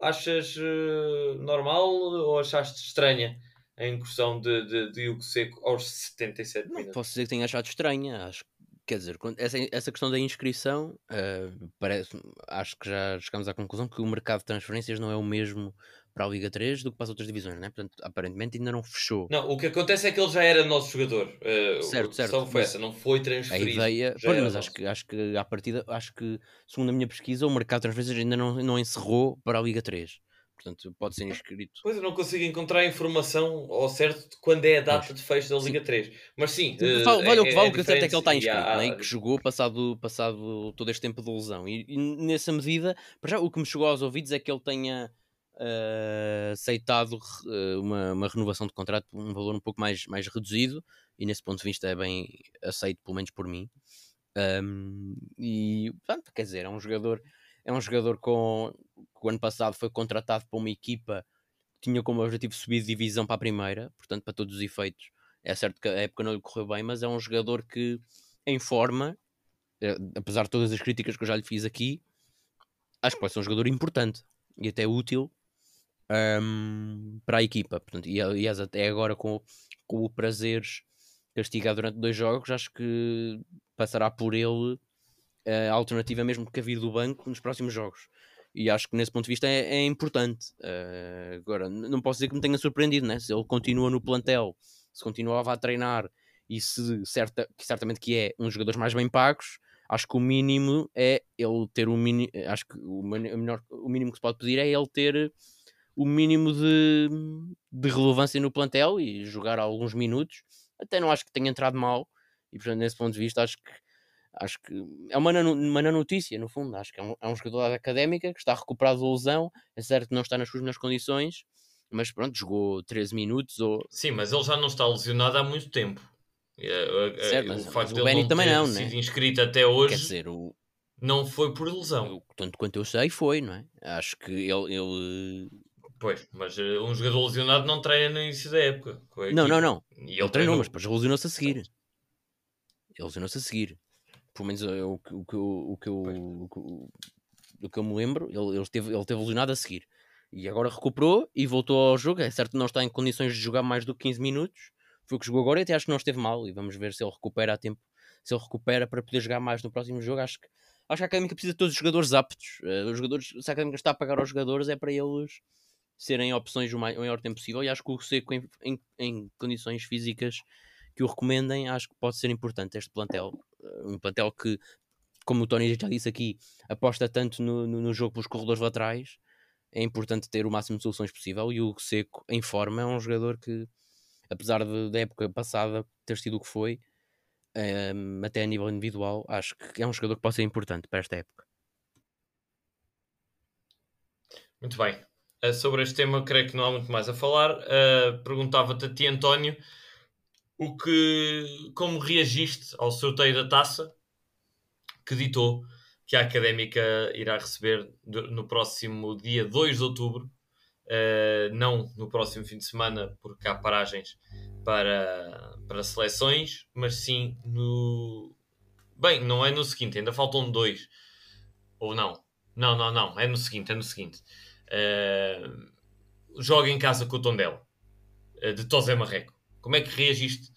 achas uh, normal ou achaste estranha a incursão de, de, de Hugo Seco aos 77 minutos? Não posso dizer que tenha achado estranha acho Quer dizer, essa, essa questão da inscrição, uh, parece, acho que já chegamos à conclusão que o mercado de transferências não é o mesmo para a Liga 3 do que para as outras divisões, né? Portanto, aparentemente ainda não fechou. Não, o que acontece é que ele já era nosso jogador. Uh, certo, certo. Só foi essa, não foi transferido. A ideia, pois, mas acho que, acho que à partida, acho que, segundo a minha pesquisa, o mercado de transferências ainda não, não encerrou para a Liga 3. Portanto, pode ser inscrito. Pois eu não consigo encontrar informação ao certo de quando é a data de fecho da Liga sim. 3. Mas sim, uh, vale é, o que vale, é, o que certo é que ele está inscrito, há... né? que jogou passado, passado todo este tempo de lesão. E, e, nessa medida, para já, o que me chegou aos ouvidos é que ele tenha uh, aceitado uh, uma, uma renovação de contrato por um valor um pouco mais, mais reduzido. E nesse ponto de vista é bem aceito, pelo menos por mim. Um, e, portanto, quer dizer, é um jogador é um jogador com que o ano passado foi contratado para uma equipa que tinha como objetivo subir de divisão para a primeira, portanto, para todos os efeitos. É certo que a época não lhe correu bem, mas é um jogador que, em forma, eh, apesar de todas as críticas que eu já lhe fiz aqui, acho que vai ser um jogador importante e até útil um, para a equipa. Portanto, e aliás, até agora com, com o prazeres castigado durante dois jogos, acho que passará por ele a alternativa mesmo que a vir do banco nos próximos jogos. E acho que nesse ponto de vista é, é importante. Uh, agora, não posso dizer que me tenha surpreendido, né? se ele continua no plantel, se continuava a treinar e se certa, certamente que é um dos jogadores mais bem pagos, acho que o mínimo é ele ter o mínimo. Acho que o, melhor, o mínimo que se pode pedir é ele ter o mínimo de, de relevância no plantel e jogar alguns minutos. Até não acho que tenha entrado mal. E portanto, nesse ponto de vista, acho que acho que é uma, uma notícia, no fundo. Acho que é um, é um jogador da académica que está recuperado da lesão. É certo que não está nas suas melhores condições, mas pronto, jogou 13 minutos. Ou... Sim, mas ele já não está lesionado há muito tempo. Certo, mas, o facto de ele não também não, sido né? inscrito até hoje Quer dizer, o... não foi por lesão. Tanto quanto eu sei, foi, não é? Acho que ele. ele... Pois, mas uh, um jogador lesionado não treina no início da época. Não, não, não. E ele, ele treinou, mas depois lesionou-se a seguir. Ele lesionou-se a seguir pelo menos o, o, o, o, que eu, o, o que eu me lembro, ele, ele, teve, ele teve lesionado a seguir. E agora recuperou e voltou ao jogo. É certo que não está em condições de jogar mais do que 15 minutos. Foi o que jogou agora e até acho que não esteve mal. E vamos ver se ele recupera a tempo. Se ele recupera para poder jogar mais no próximo jogo. Acho que, acho que a Académica precisa de todos os jogadores aptos. Uh, os jogadores, se a Académica está a pagar aos jogadores, é para eles serem opções o maior tempo possível. E acho que o Seco, em, em, em condições físicas que o recomendem, acho que pode ser importante este plantel. Eh, um plantel que, como o Tony já disse aqui, aposta tanto no, no, no jogo pelos corredores laterais. É importante ter o máximo de soluções possível. E o Seco, em forma, é um jogador que, apesar de, da época passada ter sido o que foi, um, ehm, até a nível individual, acho que é um jogador que pode ser importante para esta época. Muito bem. Uh, sobre este tema, creio que não há muito mais a falar. Uh, Perguntava-te a ti, António, o que, como reagiste ao sorteio da taça que ditou que a Académica irá receber no próximo dia 2 de outubro, uh, não no próximo fim de semana, porque há paragens para, para seleções, mas sim no. Bem, não é no seguinte, ainda faltam dois. Ou não? Não, não, não, é no seguinte, é no seguinte. Uh, joga em casa com o Tondela, uh, de Tosé Marreco. Como é que reagiste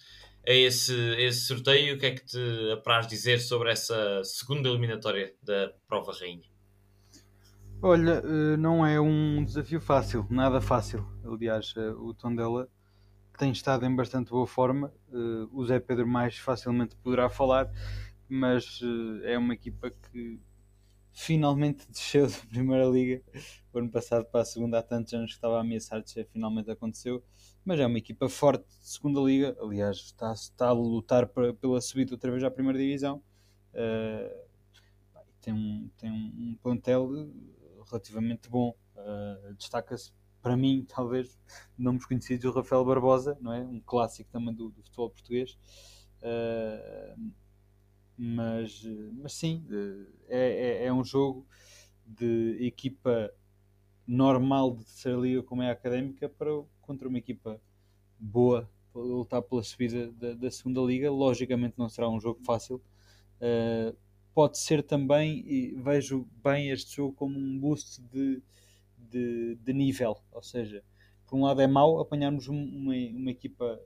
a esse, a esse sorteio? O que é que te apraz dizer sobre essa segunda eliminatória da Prova Rainha? Olha, eh, não é um desafio fácil, nada fácil. Aliás, o Tondela tem estado em bastante boa forma. O Zé Pedro mais facilmente poderá falar, mas é uma equipa que finalmente desceu da Primeira Liga. O ano passado para a segunda há tantos anos que estava a ameaçar descer, finalmente aconteceu. Mas é uma equipa forte de segunda liga, aliás está, está a lutar pela subida outra vez à primeira divisão. Uh, tem, um, tem um, plantel relativamente bom. Uh, destaca-se para mim *laughs* talvez nomes conhecidos o Rafael Barbosa não é? um clássico também do, do futebol português. Uh, mas, mas sim é, é, é um jogo de equipa normal de terceira liga como é a académica para contra uma equipa boa lutar pela subida da, da, segunda liga. Logicamente não será um jogo fácil. Uh, pode ser também, e vejo bem este jogo como um boost de, de, de nível. Ou seja, por um lado é mau apanharmos uma, uma equipa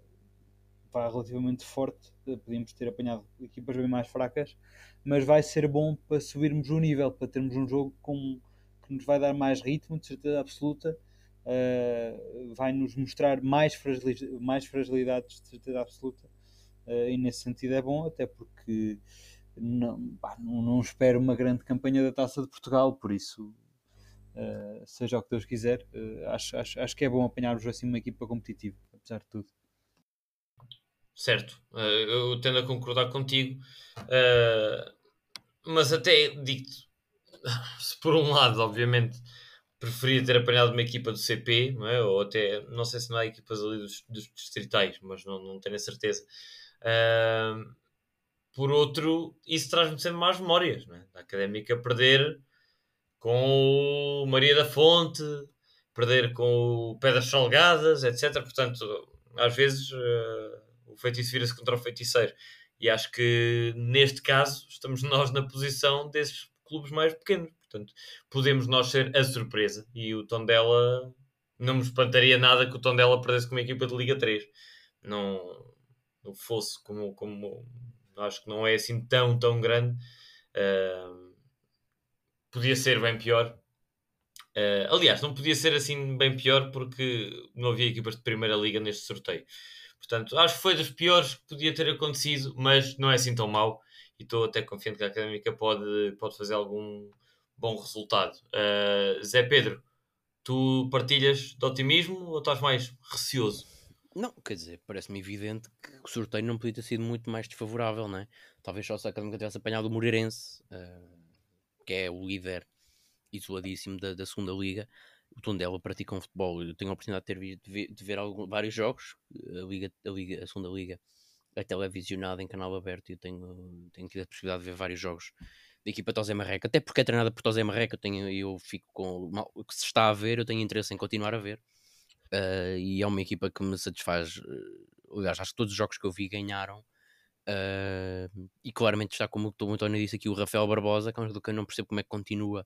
vá, relativamente forte, podíamos ter apanhado equipas bem mais fracas, mas vai ser bom para subirmos o nível, para termos um jogo com, que nos vai dar mais ritmo, de certeza absoluta, uh, vai nos mostrar mais, fragilidades, mais fragilidades de certeza absoluta uh, e nesse sentido é bom, até porque não, pá, não, não, espero uma grande campanha da Taça de Portugal, por isso uh, seja o que Deus quiser, acho, acho, acho que é bom apanharmos assim uma equipa competitiva, apesar de tudo. Certo, eu tendo a concordar contigo, mas até digo-te, *laughs* se por um lado, obviamente, preferia ter apanhado uma equipa do CP, é? ou até, não sei se não há equipas ali dos, dos distritais, mas não, não tenho a certeza. Uh, por outro, isso traz-me sempre mais memórias, é? Da académica perder com o Maria da Fonte, perder com o Pedras Salgadas, etc. Portanto, às vezes uh, o feitiço vira-se contra o feiticeiro. E acho que neste caso estamos nós na posição desses clubes mais pequenos. Portanto, podemos nós ser a surpresa. E o Tondela não me espantaria nada que o Tondela perdesse com uma equipa de Liga 3. Não, não fosse como, como acho que não é assim tão, tão grande. Uh, podia ser bem pior. Uh, aliás, não podia ser assim bem pior porque não havia equipas de primeira liga neste sorteio. Portanto, acho que foi dos piores que podia ter acontecido, mas não é assim tão mau e estou até confiante que a Académica pode, pode fazer algum bom resultado. Uh, Zé Pedro, tu partilhas de otimismo ou estás mais receoso? Não, quer dizer, parece-me evidente que o sorteio não podia ter sido muito mais desfavorável, não é? Talvez só se a Académica tivesse apanhado o Moreirense, uh, que é o líder isoladíssimo da, da segunda liga. O Tondela pratica um futebol. Eu tenho a oportunidade de, ter, de ver, de ver algum, vários jogos. A, liga, a, liga, a segunda liga é televisionada em canal aberto e eu tenho, tenho tido a possibilidade de ver vários jogos da equipa Tosé Marreca. Até porque é treinada por Tosé Marreca, eu, tenho, eu fico com. O que se está a ver, eu tenho interesse em continuar a ver. Uh, e é uma equipa que me satisfaz. Uh, aliás, acho que todos os jogos que eu vi ganharam. Uh, e claramente está, como o António disse aqui, o Rafael Barbosa, que é um jogador que eu não percebo como é que continua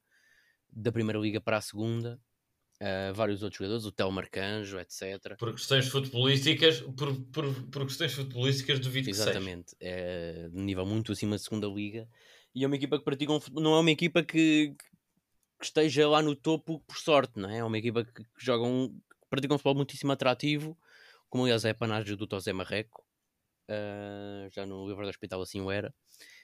da primeira liga para a segunda. Uh, vários outros jogadores, o Tel Marcanjo, etc. Por questões futebolísticas, por, por, por questões futebolísticas duvido Exatamente, que seja. é de nível muito acima da segunda liga e é uma equipa que pratica um futebol, não é uma equipa que, que, esteja lá no topo por sorte, não é? É uma equipa que, que joga um, que pratica um futebol muitíssimo atrativo, como aliás é a panagem do Tosé Marreco, uh, já no livro do hospital assim o era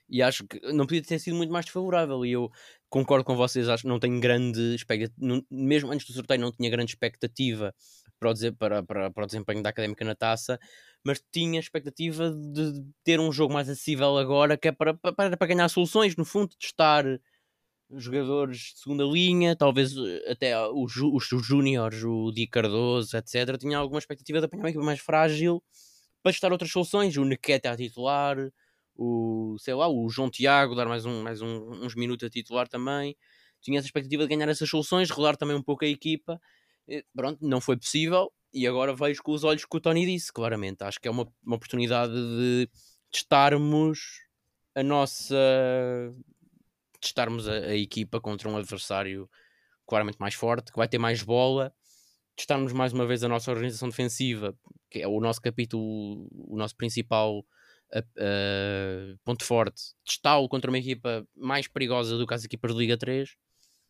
e acho que não podia ter sido muito mais desfavorável. E eu concordo com vocês, acho que não tenho grande expectativa, mesmo antes do sorteio, não tinha grande expectativa para o, para, para, para o desempenho da académica na taça, mas tinha expectativa de ter um jogo mais acessível agora, que é para, para, para ganhar soluções, no fundo, testar jogadores de segunda linha, talvez eh, até os, os, os júniores, o Di Cardoso, etc. Tinha alguma expectativa de apanhar uma equipa mais frágil para testar outras soluções. O Nequete a titular o, sei lá, o João Tiago dar mais, um, mais um, uns minutos a titular também. Tinha essa expectativa de ganhar essas soluções, rodar também um pouco a equipa. E, pronto, não foi possível e agora vejo com os olhos que o Tony disse, claramente. Acho que é uma, uma oportunidade de testarmos a nossa. testarmos a, a equipa contra um adversário claramente mais forte, que vai ter mais bola testarmos mais uma vez a nossa organização defensiva, que é o nosso capítulo, o nosso principal ponto forte, testá-lo contra uma equipa mais perigosa do que as equipas de Liga 3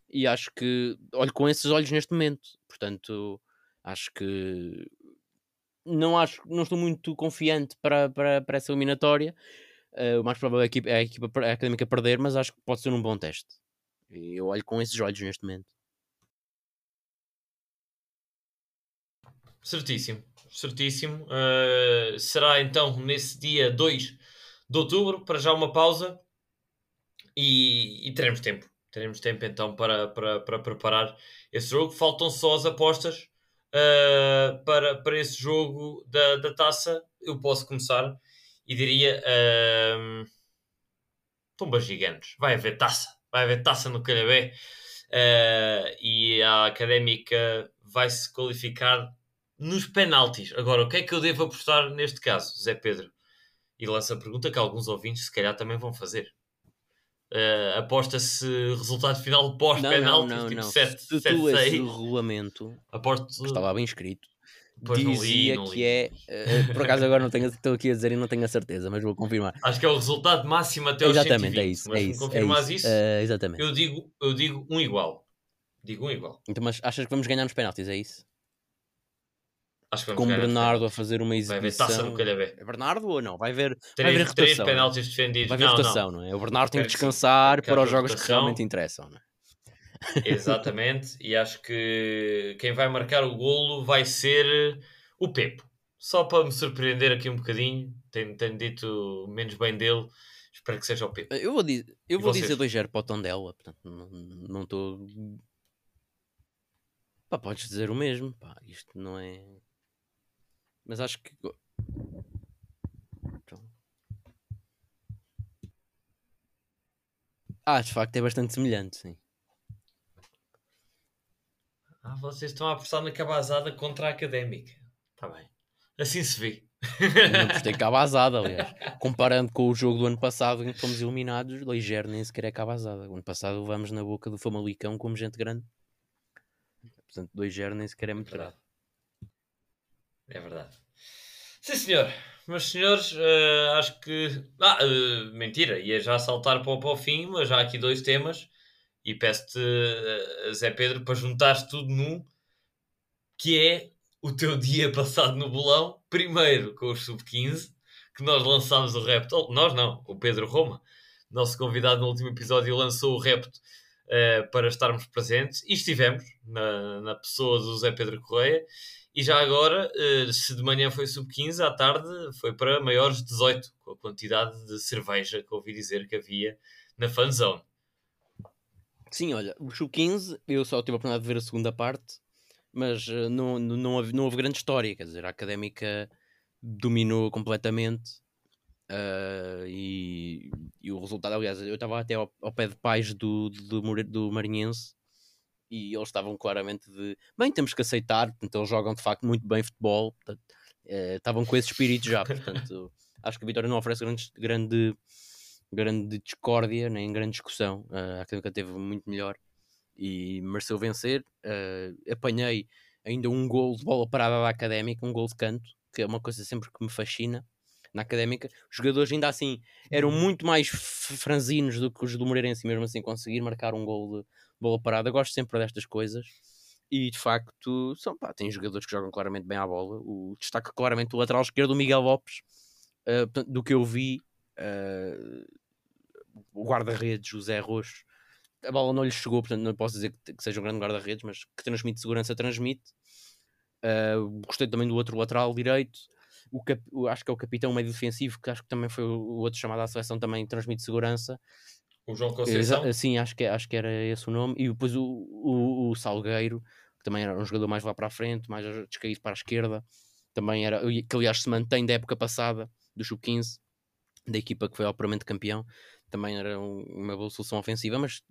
e acho que olho com esses olhos neste momento. Portanto, acho que não acho não estou muito confiante para, para, para essa eliminatória. Uh, o mais provável é a equipa, é a equipa a académica perder, mas acho que pode ser um bom teste. E eu olho com esses olhos neste momento. Certíssimo certíssimo. Uh, será então nesse dia 2 de outubro, para já uma pausa e, e teremos tempo. Teremos tempo então para, para, para preparar esse jogo. Faltam só as apostas uh, para, para esse jogo da, da taça. Eu posso começar e diria: uh, Tumbas gigantes, vai haver taça, vai haver taça no Calhabé. Uh, e a académica vai se qualificar nos penaltis. Agora, o que é que eu devo apostar neste caso, Zé Pedro? E lança a pergunta que alguns ouvintes, se calhar, também vão fazer. Uh, Aposta-se resultado final pós-penalti, tipo 7 Se tu lês o regulamento, Aposto... está lá bem escrito, Pois dizia não li, não que é. Uh, por acaso agora não tenho, estou aqui a dizer e não tenho a certeza, mas vou confirmar. Acho que é o resultado máximo até aos Exatamente, 120, é isso. Mas é isso, confirmas é isso, isso uh, exatamente. Eu, digo, eu digo um igual. Digo um igual. Então, mas achas que vamos ganhar nos penaltis, é isso? Acho que com Bernardo a fazer uma exibição. Vai haver taça no Calhabé. É Bernardo ou não? Vai haver, três, vai haver três penaltis defendidos. Vai haver não, rotação, não. não. é? O Bernardo tem que descansar para os jogos rotação. que realmente interessam, não é? Exatamente, e acho que quem vai marcar o golo vai ser o Pepo. Só para me surpreender aqui um bocadinho, tenho, tenho dito menos bem dele, espero que seja o Pepo. Eu vou, dizer, eu vou dizer 2-0 para o Tondela, portanto não estou. Pá, podes dizer o mesmo, pá, isto não é. Mas acho que. Ah, de facto é bastante semelhante, sim. Ah, vocês estão a apostar na cabazada contra a académica. Está bem. Assim se vê. Não apostei *laughs* cabazada, aliás. Comparando com o jogo do ano passado em que fomos eliminados, ligeiro nem sequer é cabazada. O ano passado vamos na boca do Famalicão como gente grande. Portanto, 2-0 nem sequer é muito grave. É verdade. Sim, senhor. meus senhores, uh, acho que. Ah, uh, mentira, ia já saltar para, para o fim, mas há aqui dois temas e peço-te, uh, Zé Pedro, para juntares tudo num que é o teu *laughs* dia passado no bolão, primeiro com os sub-15, que nós lançámos o repto, nós não, o Pedro Roma, nosso convidado no último episódio, lançou o repto para estarmos presentes e estivemos na, na pessoa do Zé Pedro Correia. E já agora, uh, se de manhã foi sub-15, à tarde foi para maiores de 18, com a quantidade de cerveja que ouvi dizer que havia na fanzone. Sim, olha, o sub-15, eu só tive a oportunidade de ver a segunda parte, mas uh, não, não, não, houve, não houve grande história, quer dizer, a académica dominou completamente uh, e, e, o resultado, aliás, eu estava até ao, ao, pé de pais do, do, do Marinhense e eles estavam claramente de bem, temos que aceitar, portanto, eles jogam de facto muito bem futebol, portanto, uh, estavam com esse espírito já, portanto, *laughs* acho que a Vitória não oferece grande, grande, grande discórdia nem grande discussão. Uh, a Académica teve muito melhor e mereceu vencer. Uh, apanhei ainda um gol de bola parada da Académica, um gol de canto, que é uma coisa sempre que me fascina na Académica. Os jogadores ainda assim eram uhum. muito mais franzinos do que os do Moreirense, mesmo assim conseguir marcar um gol de bola parada. gosto sempre destas coisas. E de facto, são, pá, tem jogadores que jogam claramente bem à bola. O, destaca claramente o lateral esquerdo, o Miguel Lopes, uh, do que eu vi, uh, o guarda-redes, o Zé Roxo, a bola não lhe chegou, portanto não posso dizer que, que seja um grande guarda-redes, mas que transmite segurança, transmite. Uh, gostei também do outro lateral direito. O, cap, o acho que é o capitão meio defensivo, que acho que também foi o, outro chamado à seleção, também transmite segurança. O João Conceição? Sim, acho que, acho que era esse o nome. E depois o, o, o Salgueiro, que também era um jogador mais lá para a frente, mais descaído para a esquerda. Também era, que aliás se mantém da época passada, do Sub-15, da equipa que foi ao puramente campeão. Também era um, uma boa solução ofensiva, mas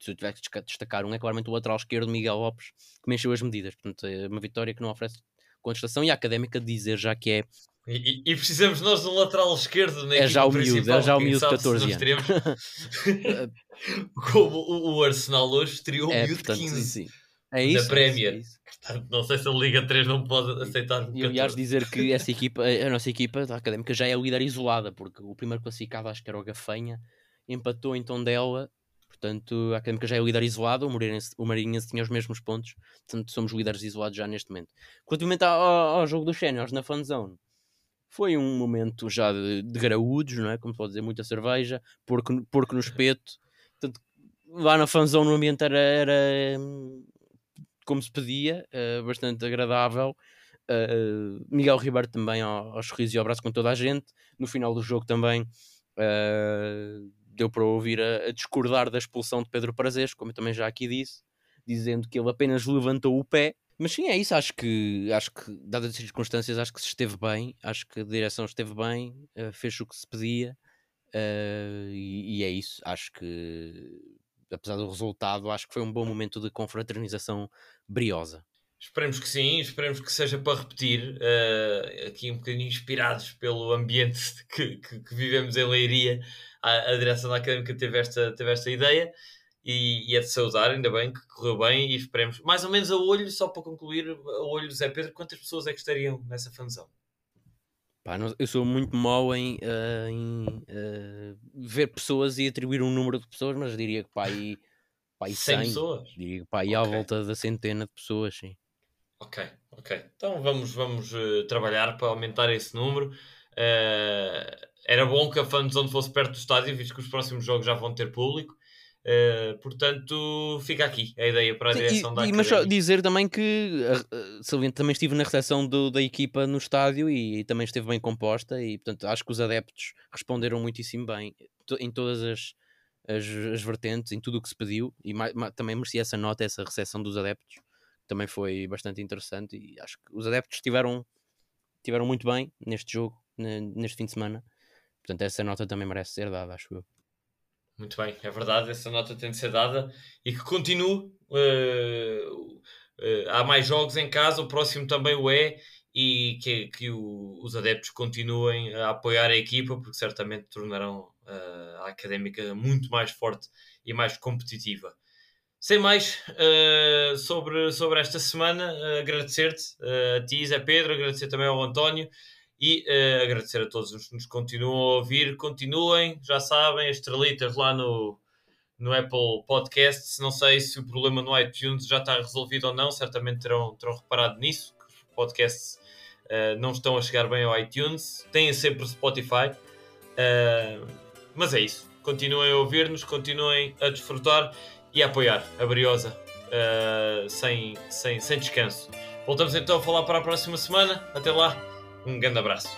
se eu tivesse que destacar um, é claramente o lateral esquerdo, Miguel Lopes, que mexeu as medidas. Portanto, é uma vitória que não oferece contestação e a académica dizer já que é. E, e precisamos nós de um lateral esquerdo na é já o miúdo, é já o miúdo de 14 anos. Teremos... *laughs* *laughs* Como o Arsenal hoje teria o é, miúdo de 15. Sim. É isso, da Premier. É isso, Portanto, não sei se a Liga 3 não pode aceitar. E aliás, dizer que essa *laughs* equipa, a nossa equipa da académica já é líder isolada, porque o primeiro classificado acho que era o Gafanha, empatou em Tondela Portanto, a Académica já é líder isolado, o Marinhense, o Marinhense tinha os mesmos pontos, portanto, somos líderes isolados já neste momento. Relativamente ao, ao jogo dos séniores na fanzone, foi um momento já de, de graúdos, não é? Como pode dizer, muita cerveja, porco, porco no espeto. Portanto, lá na fanzone o ambiente era, era como se pedia, uh, bastante agradável. Uh, Miguel Ribeiro também ao, ao sorriso e ao abraço com toda a gente. No final do jogo também uh, deu para ouvir a, a, discordar da expulsão de Pedro Prazeres, como eu também já aqui disse, dizendo que ele apenas levantou o pé. Mas sim, é isso. Acho que, acho que dadas as circunstâncias, acho que se esteve bem. Acho que a direção esteve bem, uh, fez o que se pedia. Uh, e, e, é isso. Acho que, apesar do resultado, acho que foi um bom momento de confraternização briosa. Esperemos que sim, esperemos que seja para repetir, uh, aqui um bocadinho inspirados pelo ambiente *laughs* que, que, que vivemos em Leiria, a, a, direção da Académica teve esta, teve esta ideia e, e, é de saudar, ainda bem que correu bem e esperemos, mais ou menos a olho, só para concluir, a olho Zé Pedro, quantas pessoas é que estariam nessa fanzão? Pá, eu sou muito mau em, uh, em uh, ver pessoas e atribuir um número de pessoas, mas diria que pá, aí, pá, aí *laughs* 100, 100 pessoas? Diria pá, aí okay. à volta da centena de pessoas, sim. Ok, ok. Então vamos, vamos uh, trabalhar para aumentar esse número. Uh, era bom que a fanzone fosse perto do estádio, visto que os próximos jogos já vão ter público. Uh, portanto, fica aqui a ideia para a Sim, direção e, da e, Mas só dizer também que uh, Saliente também estive na recepção do, da equipa no estádio e, e, também esteve bem composta e portanto acho que os adeptos responderam muitíssimo bem em todas as, as, as vertentes, em tudo o que se pediu e mais, mais, também merecia essa nota, essa recepção dos adeptos também foi bastante interessante e acho que os adeptos estiveram, estiveram muito bem neste jogo, neste fim de semana. Portanto, essa nota também merece ser dada, acho eu. Muito bem, é verdade, essa nota tem de ser dada e que continue. Uh, uh, há mais jogos em casa, o próximo também o é, e que, que o, os adeptos continuem a apoiar a equipa, porque certamente tornarão uh, a académica muito mais forte e mais competitiva. Sem mais uh, sobre, sobre esta semana, uh, agradecer-te uh, a ti, Zé Pedro, agradecer também ao António E agradecer a todos os que nos continuam a ouvir. Continuem, já sabem, estrelitas lá no, no Apple Podcasts. Não sei se o problema no iTunes já está resolvido ou não, certamente terão, terão reparado nisso, que os podcasts não estão a chegar bem ao iTunes. Têm sempre o Spotify. Mas é isso. Continuem a ouvir-nos, continuem a desfrutar e a apoiar a Briosa uh, sem, sem, sem descanso. Voltamos então a falar para a próxima semana. Até lá, um grande abraço.